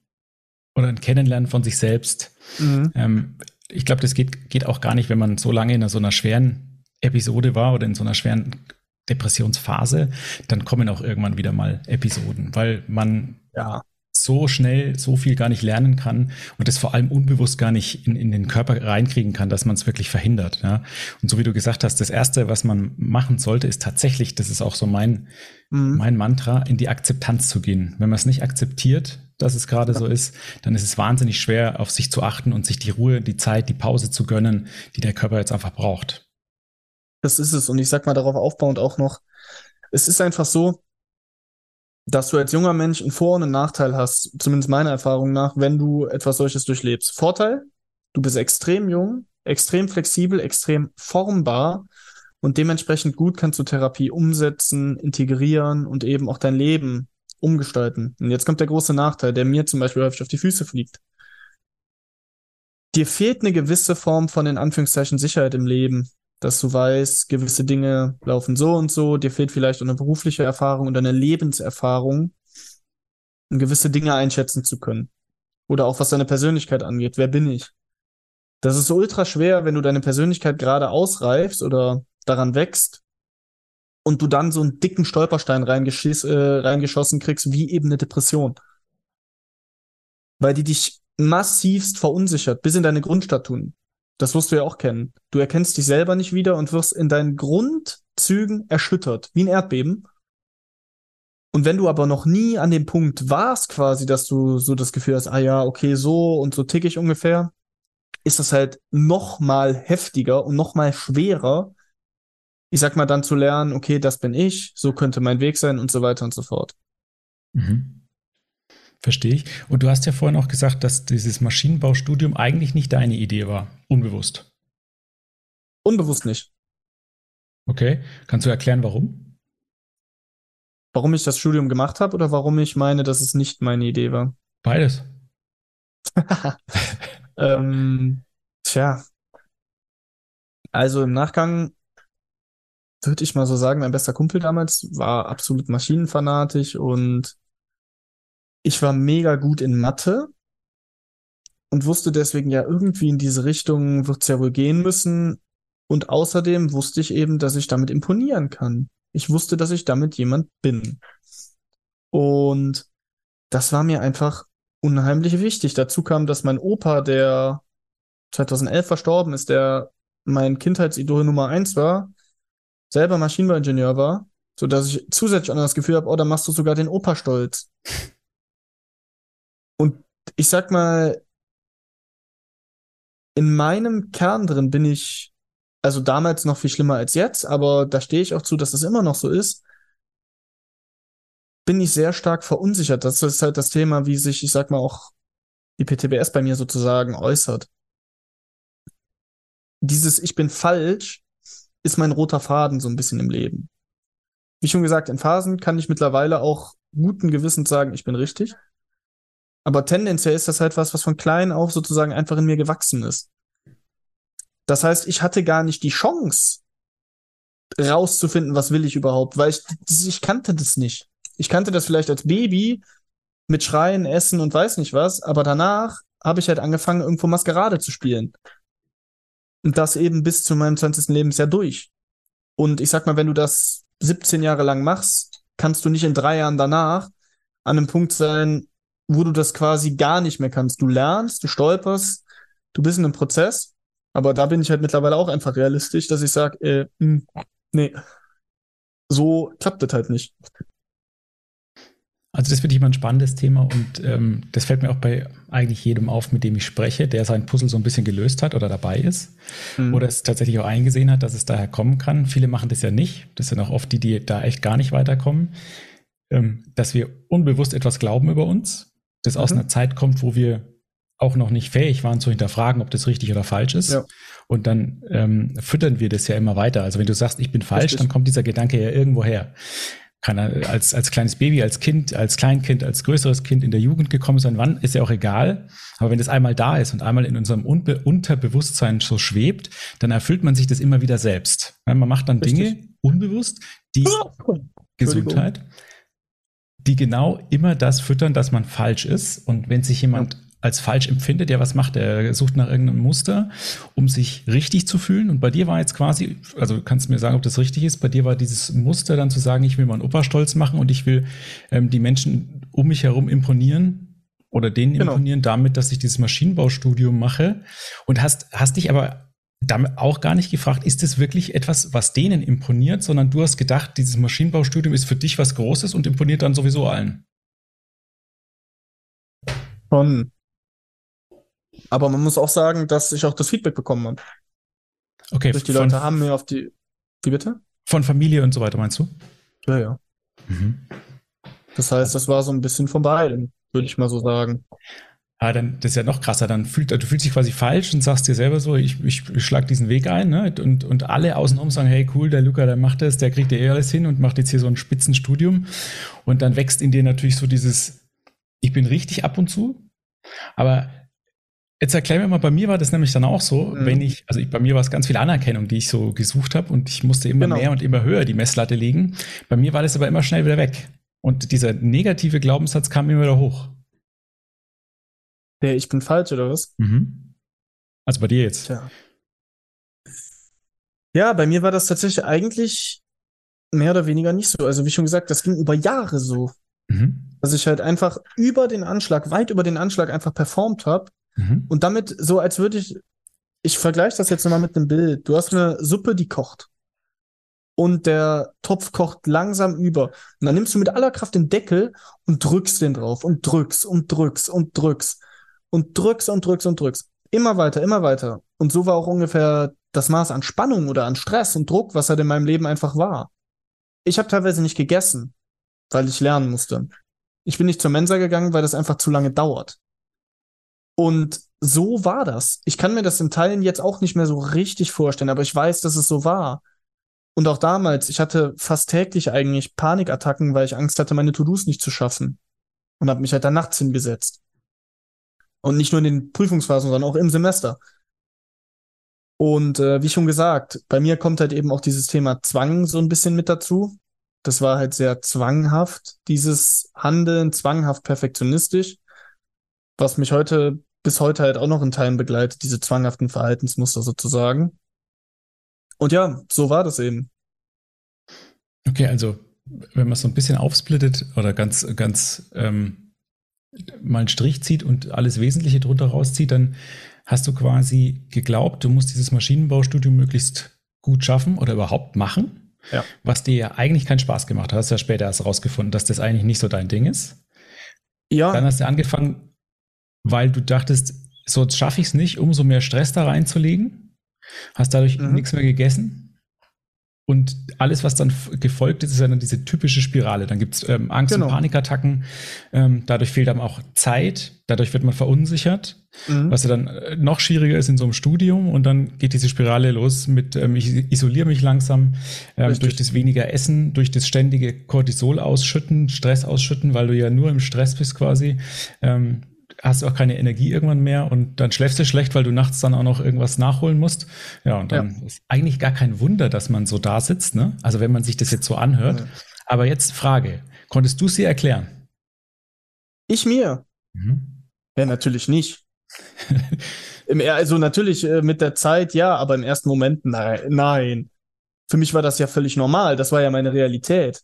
oder ein Kennenlernen von sich selbst. Mhm. Ähm, ich glaube, das geht, geht auch gar nicht, wenn man so lange in so einer schweren Episode war oder in so einer schweren Depressionsphase, dann kommen auch irgendwann wieder mal Episoden, weil man ja so schnell so viel gar nicht lernen kann und das vor allem unbewusst gar nicht in, in den Körper reinkriegen kann, dass man es wirklich verhindert. Ja? Und so wie du gesagt hast, das Erste, was man machen sollte, ist tatsächlich, das ist auch so mein, mhm. mein Mantra, in die Akzeptanz zu gehen. Wenn man es nicht akzeptiert, dass es gerade ja. so ist, dann ist es wahnsinnig schwer, auf sich zu achten und sich die Ruhe, die Zeit, die Pause zu gönnen, die der Körper jetzt einfach braucht. Das ist es. Und ich sag mal darauf aufbauend auch noch, es ist einfach so, dass du als junger Mensch einen Vor- und einen Nachteil hast, zumindest meiner Erfahrung nach, wenn du etwas solches durchlebst. Vorteil, du bist extrem jung, extrem flexibel, extrem formbar und dementsprechend gut kannst du Therapie umsetzen, integrieren und eben auch dein Leben umgestalten. Und jetzt kommt der große Nachteil, der mir zum Beispiel häufig auf die Füße fliegt. Dir fehlt eine gewisse Form von in Anführungszeichen Sicherheit im Leben dass du weißt, gewisse Dinge laufen so und so, dir fehlt vielleicht eine berufliche Erfahrung und eine Lebenserfahrung, um gewisse Dinge einschätzen zu können. Oder auch was deine Persönlichkeit angeht. Wer bin ich? Das ist ultra schwer, wenn du deine Persönlichkeit gerade ausreifst oder daran wächst und du dann so einen dicken Stolperstein reingeschiss, äh, reingeschossen kriegst, wie eben eine Depression. Weil die dich massivst verunsichert, bis in deine Grundstatuen. Das wirst du ja auch kennen. Du erkennst dich selber nicht wieder und wirst in deinen Grundzügen erschüttert, wie ein Erdbeben. Und wenn du aber noch nie an dem Punkt warst, quasi, dass du so das Gefühl hast, ah ja, okay, so und so tick ich ungefähr, ist das halt noch mal heftiger und noch mal schwerer, ich sag mal dann zu lernen, okay, das bin ich, so könnte mein Weg sein und so weiter und so fort. Mhm. Verstehe ich. Und du hast ja vorhin auch gesagt, dass dieses Maschinenbaustudium eigentlich nicht deine Idee war. Unbewusst. Unbewusst nicht. Okay. Kannst du erklären, warum? Warum ich das Studium gemacht habe oder warum ich meine, dass es nicht meine Idee war? Beides. ähm, tja. Also im Nachgang würde ich mal so sagen, mein bester Kumpel damals war absolut maschinenfanatisch und ich war mega gut in Mathe und wusste deswegen ja irgendwie in diese Richtung wird es ja wohl gehen müssen. Und außerdem wusste ich eben, dass ich damit imponieren kann. Ich wusste, dass ich damit jemand bin. Und das war mir einfach unheimlich wichtig. Dazu kam, dass mein Opa, der 2011 verstorben ist, der mein Kindheitsidol Nummer eins war, selber Maschinenbauingenieur war, so dass ich zusätzlich auch noch das Gefühl habe, oh, da machst du sogar den Opa stolz. Und ich sag mal, in meinem Kern drin bin ich, also damals noch viel schlimmer als jetzt, aber da stehe ich auch zu, dass es immer noch so ist, bin ich sehr stark verunsichert. Das ist halt das Thema, wie sich, ich sag mal, auch die PTBS bei mir sozusagen äußert. Dieses Ich bin falsch ist mein roter Faden so ein bisschen im Leben. Wie schon gesagt, in Phasen kann ich mittlerweile auch guten Gewissens sagen, ich bin richtig. Aber tendenziell ist das halt was, was von klein auf sozusagen einfach in mir gewachsen ist. Das heißt, ich hatte gar nicht die Chance, rauszufinden, was will ich überhaupt, weil ich, ich kannte das nicht. Ich kannte das vielleicht als Baby mit Schreien, Essen und weiß nicht was, aber danach habe ich halt angefangen, irgendwo Maskerade zu spielen. Und das eben bis zu meinem 20. Lebensjahr durch. Und ich sag mal, wenn du das 17 Jahre lang machst, kannst du nicht in drei Jahren danach an einem Punkt sein, wo du das quasi gar nicht mehr kannst. Du lernst, du stolperst, du bist in einem Prozess, aber da bin ich halt mittlerweile auch einfach realistisch, dass ich sage, äh, mh, hm, nee, so klappt das halt nicht. Also das finde ich immer ein spannendes Thema und ähm, das fällt mir auch bei eigentlich jedem auf, mit dem ich spreche, der sein Puzzle so ein bisschen gelöst hat oder dabei ist mhm. oder es tatsächlich auch eingesehen hat, dass es daher kommen kann. Viele machen das ja nicht. Das sind auch oft die, die da echt gar nicht weiterkommen. Ähm, dass wir unbewusst etwas glauben über uns, das mhm. aus einer Zeit kommt, wo wir auch noch nicht fähig waren zu hinterfragen, ob das richtig oder falsch ist. Ja. Und dann ähm, füttern wir das ja immer weiter. Also wenn du sagst, ich bin falsch, richtig. dann kommt dieser Gedanke ja irgendwo her kann er als, als kleines Baby, als Kind, als Kleinkind, als größeres Kind in der Jugend gekommen sein, wann, ist ja auch egal. Aber wenn das einmal da ist und einmal in unserem Unbe Unterbewusstsein so schwebt, dann erfüllt man sich das immer wieder selbst. Man macht dann Richtig. Dinge unbewusst, die Gesundheit, die genau immer das füttern, dass man falsch ist. Und wenn sich jemand als falsch empfindet, ja, was macht er? Er sucht nach irgendeinem Muster, um sich richtig zu fühlen. Und bei dir war jetzt quasi, also du kannst mir sagen, ob das richtig ist, bei dir war dieses Muster dann zu sagen, ich will meinen Opa stolz machen und ich will ähm, die Menschen um mich herum imponieren oder denen genau. imponieren damit, dass ich dieses Maschinenbaustudium mache. Und hast, hast dich aber damit auch gar nicht gefragt, ist das wirklich etwas, was denen imponiert, sondern du hast gedacht, dieses Maschinenbaustudium ist für dich was Großes und imponiert dann sowieso allen. Schon. Aber man muss auch sagen, dass ich auch das Feedback bekommen habe. Okay. Durch die Leute haben mir auf die. Wie bitte? Von Familie und so weiter, meinst du? Ja, ja. Mhm. Das heißt, das war so ein bisschen von beiden, würde ich mal so sagen. Ah, dann, das ist ja noch krasser. Dann fühlt, du fühlst dich quasi falsch und sagst dir selber so, ich, ich schlag diesen Weg ein, ne? Und, und alle außenrum sagen, hey, cool, der Luca, der macht das, der kriegt ja eh alles hin und macht jetzt hier so ein Spitzenstudium. Und dann wächst in dir natürlich so dieses, ich bin richtig ab und zu, aber Jetzt erklär mir mal, bei mir war das nämlich dann auch so, mhm. wenn ich, also ich, bei mir war es ganz viel Anerkennung, die ich so gesucht habe und ich musste immer genau. mehr und immer höher die Messlatte legen. Bei mir war das aber immer schnell wieder weg. Und dieser negative Glaubenssatz kam immer wieder hoch. Der, ich bin falsch, oder was? Mhm. Also bei dir jetzt. Ja. ja, bei mir war das tatsächlich eigentlich mehr oder weniger nicht so. Also wie schon gesagt, das ging über Jahre so. Mhm. Dass ich halt einfach über den Anschlag, weit über den Anschlag einfach performt habe Mhm. Und damit so, als würde ich, ich vergleiche das jetzt nochmal mit einem Bild. Du hast eine Suppe, die kocht. Und der Topf kocht langsam über. Und dann nimmst du mit aller Kraft den Deckel und drückst den drauf und drückst und drückst und drückst und drückst und drückst und drückst. Immer weiter, immer weiter. Und so war auch ungefähr das Maß an Spannung oder an Stress und Druck, was halt in meinem Leben einfach war. Ich habe teilweise nicht gegessen, weil ich lernen musste. Ich bin nicht zur Mensa gegangen, weil das einfach zu lange dauert. Und so war das. Ich kann mir das in Teilen jetzt auch nicht mehr so richtig vorstellen, aber ich weiß, dass es so war. Und auch damals, ich hatte fast täglich eigentlich Panikattacken, weil ich Angst hatte, meine To-Dos nicht zu schaffen. Und habe mich halt dann nachts hingesetzt. Und nicht nur in den Prüfungsphasen, sondern auch im Semester. Und äh, wie schon gesagt, bei mir kommt halt eben auch dieses Thema Zwang so ein bisschen mit dazu. Das war halt sehr zwanghaft, dieses Handeln, zwanghaft perfektionistisch, was mich heute bis heute halt auch noch in Teilen begleitet, diese zwanghaften Verhaltensmuster sozusagen. Und ja, so war das eben. Okay, also wenn man es so ein bisschen aufsplittet oder ganz, ganz ähm, mal einen Strich zieht und alles Wesentliche drunter rauszieht, dann hast du quasi geglaubt, du musst dieses Maschinenbaustudium möglichst gut schaffen oder überhaupt machen, ja. was dir ja eigentlich keinen Spaß gemacht hat. Hast ja später erst rausgefunden, dass das eigentlich nicht so dein Ding ist. Ja. Dann hast du angefangen, weil du dachtest, so schaffe ich es nicht, umso mehr Stress da reinzulegen. Hast dadurch mhm. nichts mehr gegessen. Und alles, was dann gefolgt ist, ist dann diese typische Spirale. Dann gibt es ähm, Angst- genau. und Panikattacken. Ähm, dadurch fehlt einem auch Zeit. Dadurch wird man verunsichert. Mhm. Was ja dann äh, noch schwieriger ist in so einem Studium. Und dann geht diese Spirale los mit, ähm, ich isoliere mich langsam ähm, durch das weniger Essen, durch das ständige Cortisol ausschütten, Stress ausschütten, weil du ja nur im Stress bist quasi. Hast du auch keine Energie irgendwann mehr und dann schläfst du schlecht, weil du nachts dann auch noch irgendwas nachholen musst. Ja, und dann ja. ist eigentlich gar kein Wunder, dass man so da sitzt, ne? Also wenn man sich das jetzt so anhört. Ja. Aber jetzt Frage, konntest du sie erklären? Ich mir? Mhm. Ja, natürlich nicht. also natürlich äh, mit der Zeit ja, aber im ersten Moment nein, nein. Für mich war das ja völlig normal. Das war ja meine Realität.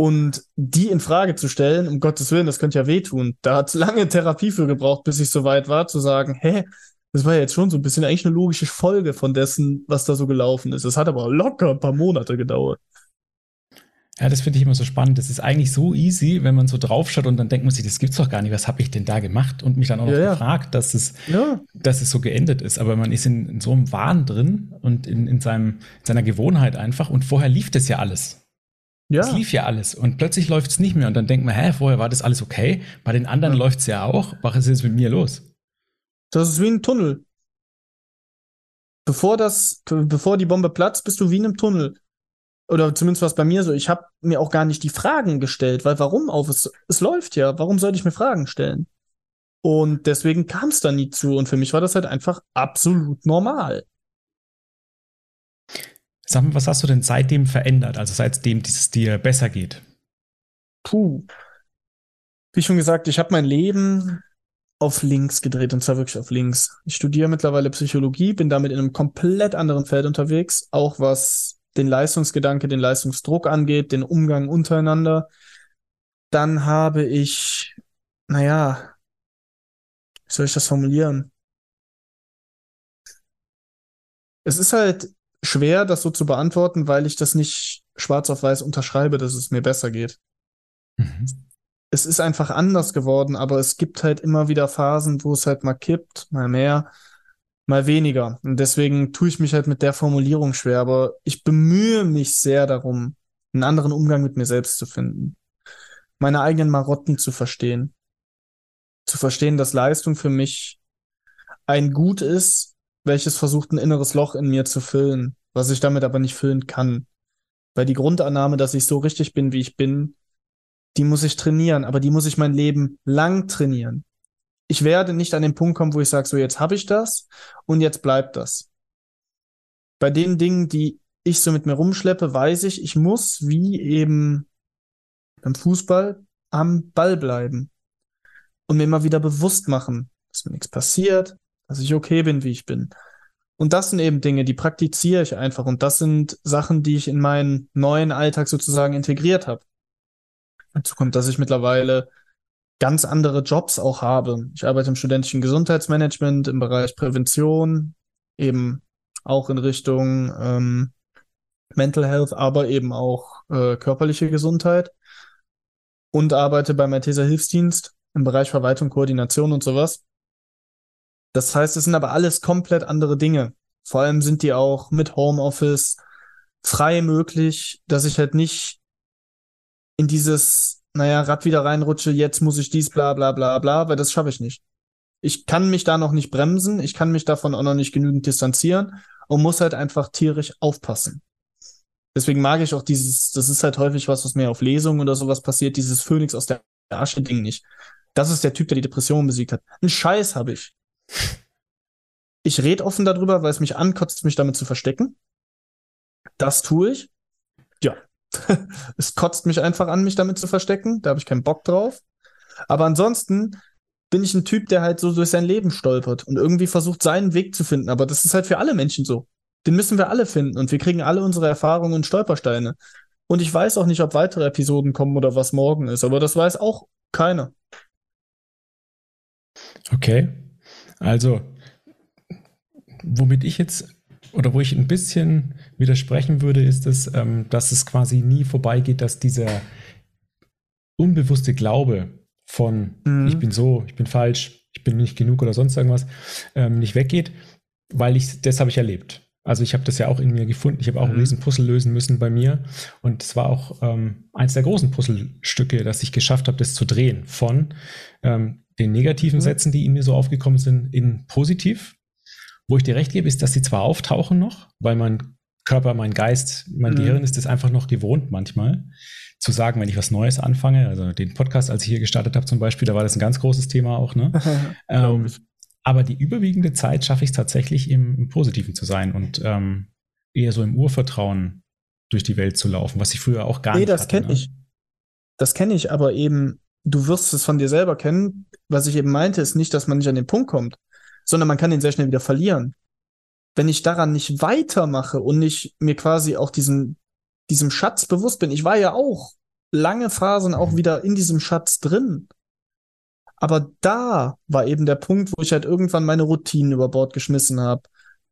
Und die in Frage zu stellen, um Gottes Willen, das könnte ja wehtun. Da hat es lange Therapie für gebraucht, bis ich so weit war, zu sagen, hä, das war jetzt schon so ein bisschen eigentlich eine logische Folge von dessen, was da so gelaufen ist. Es hat aber locker ein paar Monate gedauert. Ja, das finde ich immer so spannend. Das ist eigentlich so easy, wenn man so draufschaut und dann denkt man sich, das gibt's doch gar nicht. Was habe ich denn da gemacht? Und mich dann auch noch ja, gefragt, dass es, ja. dass es so geendet ist. Aber man ist in, in so einem Wahn drin und in, in, seinem, in seiner Gewohnheit einfach. Und vorher lief das ja alles. Ja. Es lief ja alles. Und plötzlich läuft es nicht mehr. Und dann denkt man, hä, vorher war das alles okay. Bei den anderen ja. läuft's ja auch. Was ist jetzt mit mir los? Das ist wie ein Tunnel. Bevor das, bevor die Bombe platzt, bist du wie in einem Tunnel oder zumindest war es bei mir so, ich habe mir auch gar nicht die Fragen gestellt, weil warum auf? Es, es läuft ja, warum sollte ich mir Fragen stellen? Und deswegen kam es da nie zu und für mich war das halt einfach absolut normal. Sag mal, was hast du denn seitdem verändert, also seitdem es dir besser geht? Puh. Wie schon gesagt, ich habe mein Leben auf links gedreht und zwar wirklich auf links. Ich studiere mittlerweile Psychologie, bin damit in einem komplett anderen Feld unterwegs, auch was den Leistungsgedanke, den Leistungsdruck angeht, den Umgang untereinander. Dann habe ich, naja, wie soll ich das formulieren? Es ist halt schwer, das so zu beantworten, weil ich das nicht schwarz auf weiß unterschreibe, dass es mir besser geht. Mhm. Es ist einfach anders geworden, aber es gibt halt immer wieder Phasen, wo es halt mal kippt, mal mehr mal weniger. Und deswegen tue ich mich halt mit der Formulierung schwer, aber ich bemühe mich sehr darum, einen anderen Umgang mit mir selbst zu finden. Meine eigenen Marotten zu verstehen. Zu verstehen, dass Leistung für mich ein Gut ist, welches versucht, ein inneres Loch in mir zu füllen, was ich damit aber nicht füllen kann. Weil die Grundannahme, dass ich so richtig bin, wie ich bin, die muss ich trainieren, aber die muss ich mein Leben lang trainieren ich werde nicht an den Punkt kommen, wo ich sage, so jetzt habe ich das und jetzt bleibt das. Bei den Dingen, die ich so mit mir rumschleppe, weiß ich, ich muss wie eben beim Fußball am Ball bleiben und mir immer wieder bewusst machen, dass mir nichts passiert, dass ich okay bin, wie ich bin. Und das sind eben Dinge, die praktiziere ich einfach und das sind Sachen, die ich in meinen neuen Alltag sozusagen integriert habe. Dazu kommt, dass ich mittlerweile ganz andere Jobs auch habe. Ich arbeite im studentischen Gesundheitsmanagement im Bereich Prävention, eben auch in Richtung ähm, Mental Health, aber eben auch äh, körperliche Gesundheit und arbeite beim Malteser Hilfsdienst im Bereich Verwaltung, Koordination und sowas. Das heißt, es sind aber alles komplett andere Dinge. Vor allem sind die auch mit Homeoffice frei möglich, dass ich halt nicht in dieses naja, Rad wieder reinrutsche, jetzt muss ich dies, bla bla bla bla, weil das schaffe ich nicht. Ich kann mich da noch nicht bremsen, ich kann mich davon auch noch nicht genügend distanzieren und muss halt einfach tierisch aufpassen. Deswegen mag ich auch dieses, das ist halt häufig was, was mir auf Lesungen oder sowas passiert, dieses Phönix aus der Asche-Ding nicht. Das ist der Typ, der die Depression besiegt hat. Ein Scheiß habe ich. Ich rede offen darüber, weil es mich ankotzt, mich damit zu verstecken. Das tue ich. Ja, es kotzt mich einfach an, mich damit zu verstecken. Da habe ich keinen Bock drauf. Aber ansonsten bin ich ein Typ, der halt so durch sein Leben stolpert und irgendwie versucht, seinen Weg zu finden. Aber das ist halt für alle Menschen so. Den müssen wir alle finden und wir kriegen alle unsere Erfahrungen und Stolpersteine. Und ich weiß auch nicht, ob weitere Episoden kommen oder was morgen ist, aber das weiß auch keiner. Okay. Also, womit ich jetzt oder wo ich ein bisschen widersprechen würde, ist es, ähm, dass es quasi nie vorbeigeht, dass dieser unbewusste Glaube von mhm. ich bin so, ich bin falsch, ich bin nicht genug oder sonst irgendwas ähm, nicht weggeht, weil ich das habe ich erlebt. Also ich habe das ja auch in mir gefunden. Ich habe auch mhm. ein riesen Puzzle lösen müssen bei mir. Und es war auch ähm, eins der großen Puzzlestücke, dass ich geschafft habe, das zu drehen von ähm, den negativen mhm. Sätzen, die in mir so aufgekommen sind, in positiv. Wo ich dir recht gebe, ist, dass sie zwar auftauchen noch, weil mein Körper, mein Geist, mein mhm. Gehirn ist es einfach noch gewohnt manchmal zu sagen, wenn ich was Neues anfange. Also den Podcast, als ich hier gestartet habe zum Beispiel, da war das ein ganz großes Thema auch. Ne? ähm, aber die überwiegende Zeit schaffe ich es tatsächlich im, im, Positiven zu sein und ähm, eher so im Urvertrauen durch die Welt zu laufen, was ich früher auch gar nee, nicht Nee, das kenne ne? ich. Das kenne ich, aber eben, du wirst es von dir selber kennen. Was ich eben meinte, ist nicht, dass man nicht an den Punkt kommt sondern man kann ihn sehr schnell wieder verlieren. Wenn ich daran nicht weitermache und nicht mir quasi auch diesen, diesem Schatz bewusst bin, ich war ja auch lange Phasen auch mhm. wieder in diesem Schatz drin. Aber da war eben der Punkt, wo ich halt irgendwann meine Routinen über Bord geschmissen habe,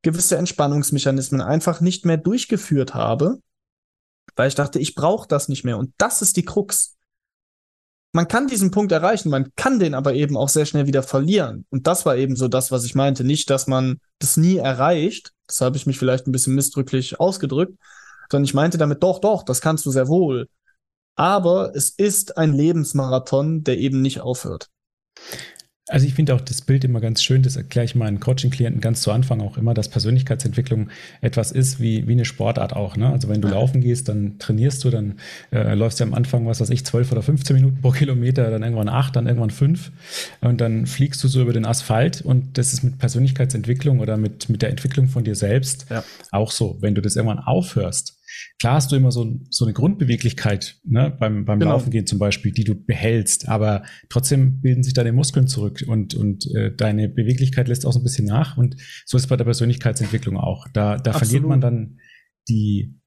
gewisse Entspannungsmechanismen einfach nicht mehr durchgeführt habe, weil ich dachte, ich brauche das nicht mehr. Und das ist die Krux. Man kann diesen Punkt erreichen, man kann den aber eben auch sehr schnell wieder verlieren. Und das war eben so das, was ich meinte. Nicht, dass man das nie erreicht. Das habe ich mich vielleicht ein bisschen missdrücklich ausgedrückt. Sondern ich meinte damit, doch, doch, das kannst du sehr wohl. Aber es ist ein Lebensmarathon, der eben nicht aufhört. Also ich finde auch das Bild immer ganz schön, das erkläre ich meinen Coaching-Klienten ganz zu Anfang auch immer, dass Persönlichkeitsentwicklung etwas ist wie, wie eine Sportart auch. Ne? Also wenn du laufen gehst, dann trainierst du, dann äh, läufst du am Anfang, was weiß ich, 12 oder 15 Minuten pro Kilometer, dann irgendwann acht, dann irgendwann fünf und dann fliegst du so über den Asphalt und das ist mit Persönlichkeitsentwicklung oder mit, mit der Entwicklung von dir selbst ja. auch so. Wenn du das irgendwann aufhörst, Klar hast du immer so, so eine Grundbeweglichkeit ne, beim, beim genau. Laufen gehen zum Beispiel, die du behältst, aber trotzdem bilden sich deine Muskeln zurück und, und äh, deine Beweglichkeit lässt auch so ein bisschen nach. Und so ist es bei der Persönlichkeitsentwicklung auch. Da, da verliert man dann die,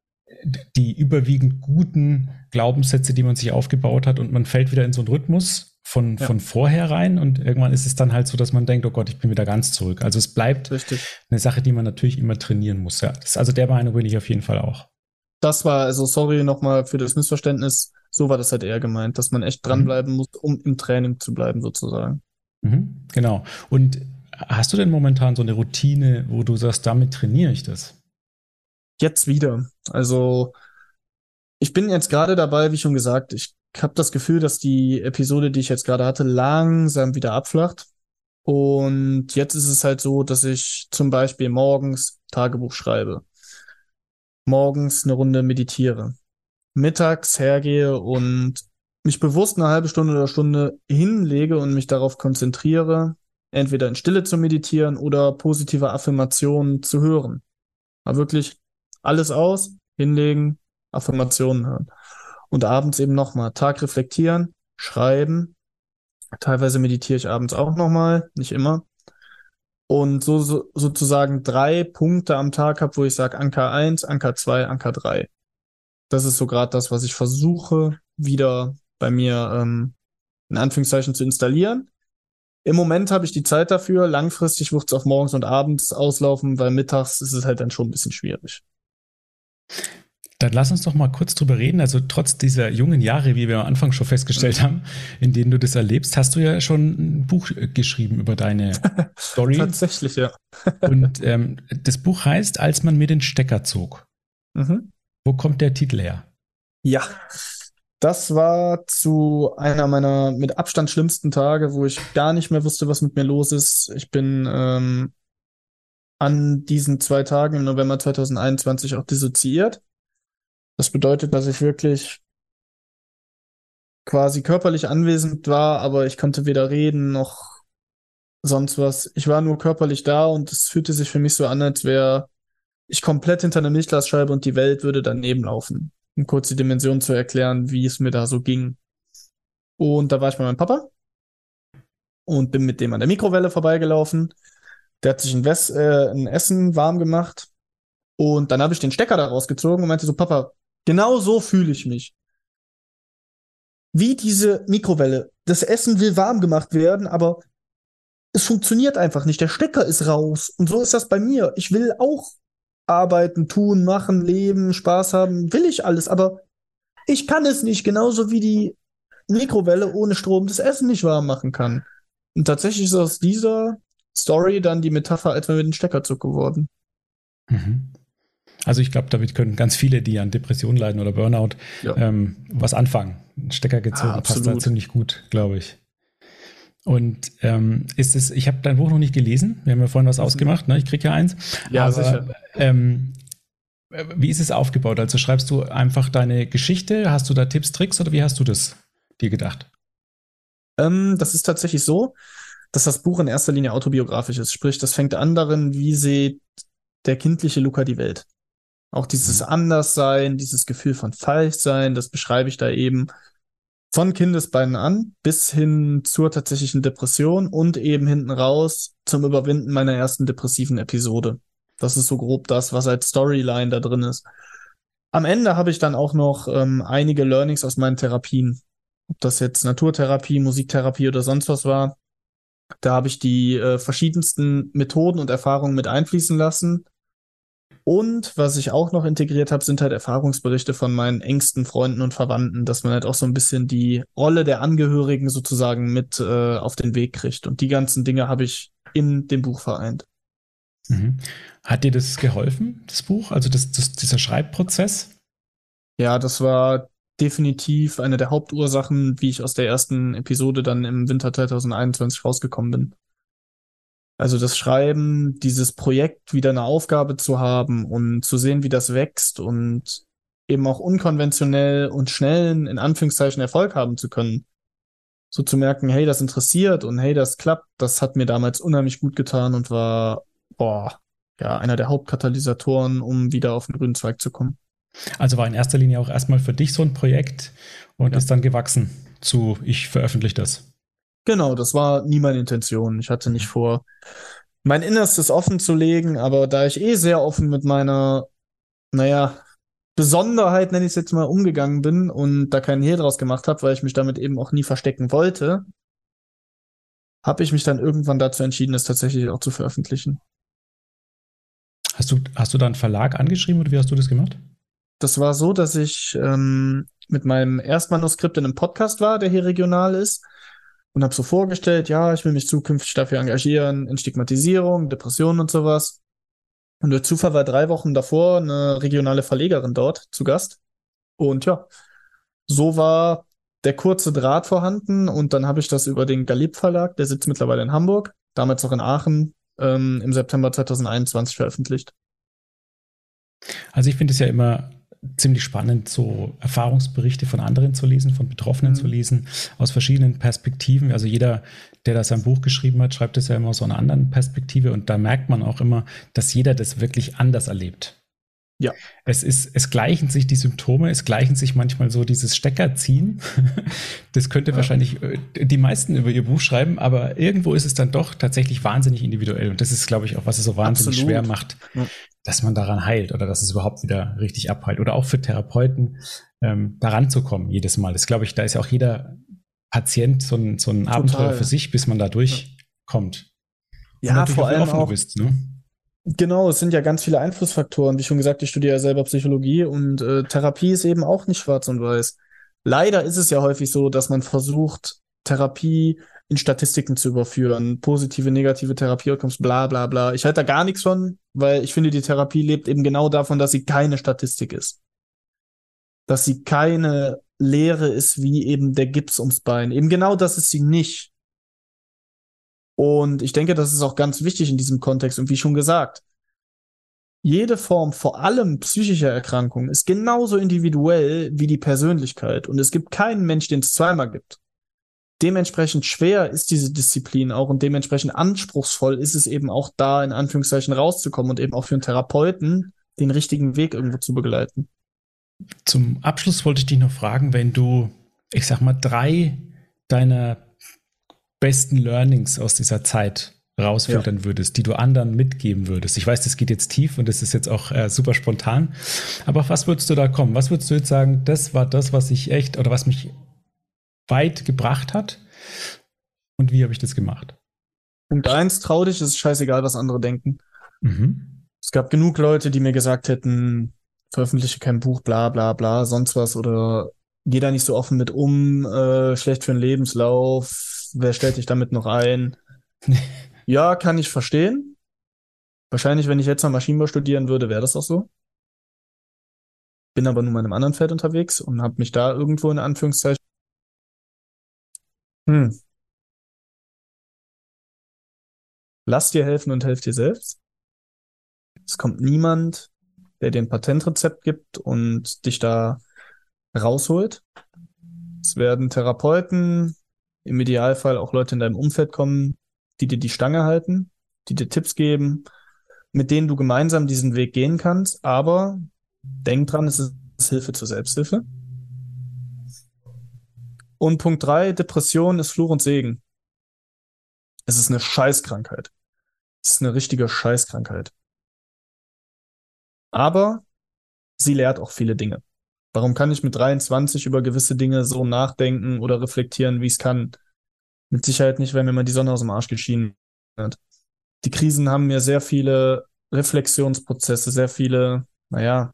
die überwiegend guten Glaubenssätze, die man sich aufgebaut hat und man fällt wieder in so einen Rhythmus von, ja. von vorher rein und irgendwann ist es dann halt so, dass man denkt, oh Gott, ich bin wieder ganz zurück. Also es bleibt Richtig. eine Sache, die man natürlich immer trainieren muss. Ja, das, also der Meinung bin ich auf jeden Fall auch das war, also sorry nochmal für das Missverständnis, so war das halt eher gemeint, dass man echt dranbleiben mhm. muss, um im Training zu bleiben, sozusagen. Mhm, genau. Und hast du denn momentan so eine Routine, wo du sagst, damit trainiere ich das? Jetzt wieder. Also ich bin jetzt gerade dabei, wie schon gesagt, ich habe das Gefühl, dass die Episode, die ich jetzt gerade hatte, langsam wieder abflacht. Und jetzt ist es halt so, dass ich zum Beispiel morgens Tagebuch schreibe morgens eine Runde meditiere, mittags hergehe und mich bewusst eine halbe Stunde oder Stunde hinlege und mich darauf konzentriere, entweder in Stille zu meditieren oder positive Affirmationen zu hören. Aber wirklich alles aus, hinlegen, Affirmationen hören. Und abends eben nochmal Tag reflektieren, schreiben. Teilweise meditiere ich abends auch nochmal, nicht immer und so, so sozusagen drei Punkte am Tag habe, wo ich sage Anker 1, Anker 2, Anker 3. Das ist so gerade das, was ich versuche, wieder bei mir ähm, in Anführungszeichen zu installieren. Im Moment habe ich die Zeit dafür. Langfristig wird es auch morgens und abends auslaufen, weil mittags ist es halt dann schon ein bisschen schwierig. Dann lass uns doch mal kurz drüber reden. Also trotz dieser jungen Jahre, wie wir am Anfang schon festgestellt haben, in denen du das erlebst, hast du ja schon ein Buch geschrieben über deine Story. Tatsächlich, ja. Und ähm, das Buch heißt, als man mir den Stecker zog. Mhm. Wo kommt der Titel her? Ja, das war zu einer meiner mit Abstand schlimmsten Tage, wo ich gar nicht mehr wusste, was mit mir los ist. Ich bin ähm, an diesen zwei Tagen im November 2021 auch dissoziiert. Das bedeutet, dass ich wirklich quasi körperlich anwesend war, aber ich konnte weder reden noch sonst was. Ich war nur körperlich da und es fühlte sich für mich so an, als wäre ich komplett hinter einer Milchglasscheibe und die Welt würde daneben laufen. Um kurz die Dimension zu erklären, wie es mir da so ging. Und da war ich bei meinem Papa und bin mit dem an der Mikrowelle vorbeigelaufen. Der hat sich ein, Wes äh, ein Essen warm gemacht. Und dann habe ich den Stecker da rausgezogen und meinte so, Papa, Genau so fühle ich mich. Wie diese Mikrowelle. Das Essen will warm gemacht werden, aber es funktioniert einfach nicht. Der Stecker ist raus. Und so ist das bei mir. Ich will auch arbeiten, tun, machen, leben, Spaß haben, will ich alles, aber ich kann es nicht, genauso wie die Mikrowelle ohne Strom das Essen nicht warm machen kann. Und tatsächlich ist aus dieser Story dann die Metapher, wir mit den Steckerzug geworden. Mhm. Also ich glaube, damit können ganz viele, die an Depressionen leiden oder Burnout, ja. ähm, was anfangen. Ein Stecker gezogen ah, passt da ziemlich gut, glaube ich. Und ähm, ist es, ich habe dein Buch noch nicht gelesen. Wir haben ja vorhin was ausgemacht, ne? Ich kriege ja eins. Ja, aber, sicher. Ähm, wie ist es aufgebaut? Also schreibst du einfach deine Geschichte? Hast du da Tipps, Tricks oder wie hast du das dir gedacht? Ähm, das ist tatsächlich so, dass das Buch in erster Linie autobiografisch ist. Sprich, das fängt an darin, wie sieht der kindliche Luca die Welt. Auch dieses mhm. Anderssein, dieses Gefühl von Falschsein, das beschreibe ich da eben von Kindesbeinen an bis hin zur tatsächlichen Depression und eben hinten raus zum Überwinden meiner ersten depressiven Episode. Das ist so grob das, was als Storyline da drin ist. Am Ende habe ich dann auch noch ähm, einige Learnings aus meinen Therapien. Ob das jetzt Naturtherapie, Musiktherapie oder sonst was war. Da habe ich die äh, verschiedensten Methoden und Erfahrungen mit einfließen lassen Und was ich auch noch integriert habe, sind halt Erfahrungsberichte von meinen engsten Freunden und Verwandten, dass man halt auch so ein bisschen die Rolle der Angehörigen sozusagen mit äh, auf den Weg kriegt. Und die ganzen Dinge habe ich in dem Buch vereint. Mhm. Hat dir das geholfen, das Buch? Also das, das, dieser Schreibprozess? Ja, das war definitiv eine der Hauptursachen, wie ich aus der ersten Episode dann im Winter 2021 rausgekommen bin. Also das Schreiben, dieses Projekt wieder eine Aufgabe zu haben und zu sehen, wie das wächst und eben auch unkonventionell und schnellen, in Anführungszeichen, Erfolg haben zu können. So zu merken, hey, das interessiert und hey, das klappt, das hat mir damals unheimlich gut getan und war, boah, ja, einer der Hauptkatalysatoren, um wieder auf den grünen Zweig zu kommen. Also war in erster Linie auch erstmal für dich so ein Projekt und ja. ist dann gewachsen zu, ich veröffentliche das. Genau, das war nie meine Intention. Ich hatte nicht vor, mein Innerstes offen zu legen, aber da ich eh sehr offen mit meiner, naja, Besonderheit, nenne ich es jetzt mal, umgegangen bin und da keinen Hehl draus gemacht habe, weil ich mich damit eben auch nie verstecken wollte, habe ich mich dann irgendwann dazu entschieden, es tatsächlich auch zu veröffentlichen. Hast du, hast du da einen Verlag angeschrieben oder wie hast du das gemacht? Das war so, dass ich ähm, mit meinem Erstmanuskript in einem Podcast war, der hier regional ist und habe so vorgestellt, ja, ich will mich zukünftig dafür engagieren in Stigmatisierung, Depressionen und sowas. Und durch Zufall war drei Wochen davor eine regionale Verlegerin dort zu Gast. Und ja, so war der kurze Draht vorhanden und dann habe ich das über den Galib Verlag, der sitzt mittlerweile in Hamburg, damals noch in Aachen, ähm, im September 2021 veröffentlicht. Also ich finde es ja immer ziemlich spannend, so Erfahrungsberichte von anderen zu lesen, von Betroffenen mhm. zu lesen, aus verschiedenen Perspektiven. Also jeder, der da sein Buch geschrieben hat, schreibt es ja immer aus einer anderen Perspektive und da merkt man auch immer, dass jeder das wirklich anders erlebt. Ja. Es ist, es gleichen sich die Symptome, es gleichen sich manchmal so dieses Steckerziehen. Das könnte ja. wahrscheinlich äh, die meisten über ihr Buch schreiben, aber irgendwo ist es dann doch tatsächlich wahnsinnig individuell. Und das ist, glaube ich, auch, was es so wahnsinnig Absolut. schwer macht, ja. dass man daran heilt oder dass es überhaupt wieder richtig abheilt. Oder auch für Therapeuten, ähm, daran zu kommen jedes Mal. Das glaube ich, da ist ja auch jeder Patient so ein, so ein Abenteuer für sich, bis man da durchkommt. Ja, vor allem auch, bist, ne? Genau, es sind ja ganz viele Einflussfaktoren. Wie schon gesagt, ich studiere ja selber Psychologie und äh, Therapie ist eben auch nicht schwarz und weiß. Leider ist es ja häufig so, dass man versucht, Therapie in Statistiken zu überführen, positive, negative Therapieoutcomes, bla bla bla. Ich halte da gar nichts von, weil ich finde, die Therapie lebt eben genau davon, dass sie keine Statistik ist. Dass sie keine Lehre ist wie eben der Gips ums Bein. Eben genau das ist sie nicht. Und ich denke, das ist auch ganz wichtig in diesem Kontext. Und wie schon gesagt, jede Form, vor allem psychischer Erkrankung, ist genauso individuell wie die Persönlichkeit. Und es gibt keinen Mensch, den es zweimal gibt. Dementsprechend schwer ist diese Disziplin auch und dementsprechend anspruchsvoll ist es eben auch da, in Anführungszeichen, rauszukommen und eben auch für einen Therapeuten den richtigen Weg irgendwo zu begleiten. Zum Abschluss wollte ich dich noch fragen, wenn du, ich sag mal, drei deiner besten Learnings aus dieser Zeit rausfiltern ja. würdest, die du anderen mitgeben würdest? Ich weiß, das geht jetzt tief und das ist jetzt auch äh, super spontan. Aber auf was würdest du da kommen? Was würdest du jetzt sagen, das war das, was ich echt oder was mich weit gebracht hat? Und wie habe ich das gemacht? Punkt eins, trau dich, es ist scheißegal, was andere denken. Mhm. Es gab genug Leute, die mir gesagt hätten, veröffentliche kein Buch, bla bla bla, sonst was oder geh da nicht so offen mit um, äh, schlecht für den Lebenslauf, wer stellt dich damit noch ein? ja, kann ich verstehen. Wahrscheinlich, wenn ich jetzt mal Maschinenbau studieren würde, wäre das auch so. Bin aber nun mal in einem anderen Feld unterwegs und habe mich da irgendwo in Anführungszeichen. Hm. Lass dir helfen und helf dir selbst. Es kommt niemand, der dir ein Patentrezept gibt und dich da rausholt. Es werden Therapeuten, im Idealfall auch Leute in deinem Umfeld kommen, die dir die Stange halten, die dir Tipps geben, mit denen du gemeinsam diesen Weg gehen kannst. Aber denk dran, es ist Hilfe zur Selbsthilfe. Und Punkt drei: Depression ist Fluch und Segen. Es ist eine Scheißkrankheit. Es ist eine richtige Scheißkrankheit. Aber sie lehrt auch viele Dinge. Warum kann ich mit 23 über gewisse Dinge so nachdenken oder reflektieren, wie ich es kann? Mit Sicherheit nicht, wenn mir mal die Sonne aus dem Arsch geschienen hat. Die Krisen haben mir sehr viele Reflexionsprozesse, sehr viele, naja,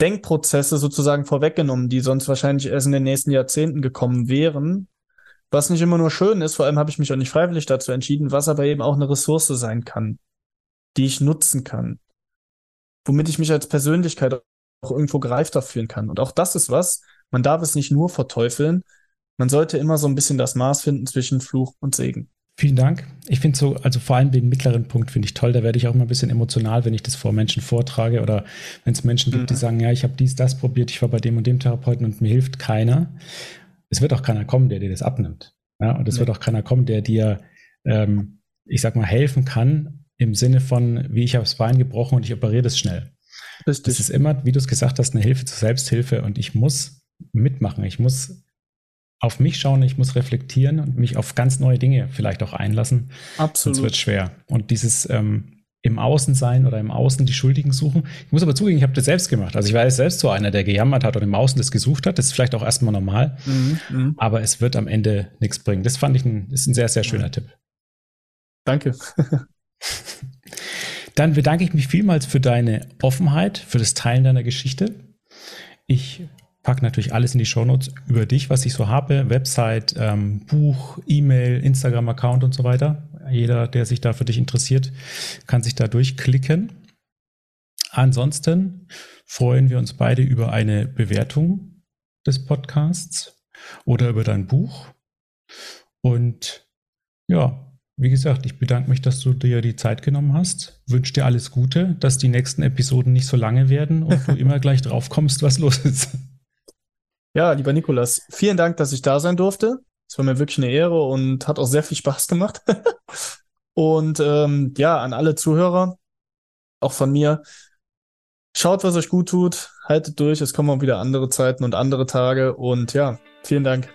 Denkprozesse sozusagen vorweggenommen, die sonst wahrscheinlich erst in den nächsten Jahrzehnten gekommen wären. Was nicht immer nur schön ist, vor allem habe ich mich auch nicht freiwillig dazu entschieden, was aber eben auch eine Ressource sein kann, die ich nutzen kann, womit ich mich als Persönlichkeit auch irgendwo gereifter fühlen kann. Und auch das ist was, man darf es nicht nur verteufeln, man sollte immer so ein bisschen das Maß finden zwischen Fluch und Segen. Vielen Dank. Ich finde so, also vor allem den mittleren Punkt finde ich toll. Da werde ich auch immer ein bisschen emotional, wenn ich das vor Menschen vortrage oder wenn es Menschen gibt, mhm. die sagen, ja, ich habe dies, das probiert, ich war bei dem und dem Therapeuten und mir hilft keiner. Es wird auch keiner kommen, der dir das abnimmt. Ja, und es ja. wird auch keiner kommen, der dir, ähm, ich sag mal, helfen kann im Sinne von, wie ich habe das Bein gebrochen und ich operiere das schnell. Richtig. Das ist immer, wie du es gesagt hast, eine Hilfe zur Selbsthilfe und ich muss mitmachen. Ich muss auf mich schauen, ich muss reflektieren und mich auf ganz neue Dinge vielleicht auch einlassen. Absolut. Sonst wird schwer. Und dieses ähm, im Außen sein oder im Außen die Schuldigen suchen. Ich muss aber zugeben, ich habe das selbst gemacht. Also ich war jetzt selbst so einer, der gejammert hat und im Außen das gesucht hat. Das ist vielleicht auch erstmal normal. Mhm, mhm. aber es wird am Ende nichts bringen. Das fand ich ein, ist ein sehr, sehr schöner ja. Tipp. Danke. Dann bedanke ich mich vielmals für deine Offenheit, für das Teilen deiner Geschichte. Ich Pack natürlich alles in die Shownotes über dich, was ich so habe. Website, ähm, Buch, E-Mail, Instagram-Account und so weiter. Jeder, der sich da für dich interessiert, kann sich da durchklicken. Ansonsten freuen wir uns beide über eine Bewertung des Podcasts oder über dein Buch. Und ja, wie gesagt, ich bedanke mich, dass du dir die Zeit genommen hast. Wünsche dir alles Gute, dass die nächsten Episoden nicht so lange werden und du immer gleich drauf kommst, was los ist. Ja, lieber Nikolas, vielen Dank, dass ich da sein durfte. Es war mir wirklich eine Ehre und hat auch sehr viel Spaß gemacht. und ähm, ja, an alle Zuhörer, auch von mir, schaut, was euch gut tut, haltet durch, es kommen auch wieder andere Zeiten und andere Tage und ja, vielen Dank.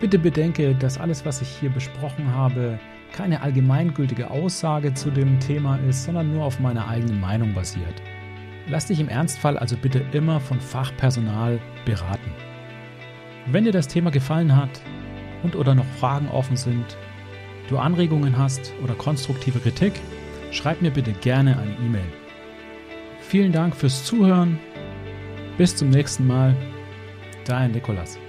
Bitte bedenke, dass alles, was ich hier besprochen habe, keine allgemeingültige Aussage zu dem Thema ist, sondern nur auf meiner eigenen Meinung basiert. Lass dich im Ernstfall also bitte immer von Fachpersonal beraten. Wenn dir das Thema gefallen hat und oder noch Fragen offen sind, du Anregungen hast oder konstruktive Kritik, schreib mir bitte gerne eine E-Mail. Vielen Dank fürs Zuhören. Bis zum nächsten Mal. Dein Nikolas.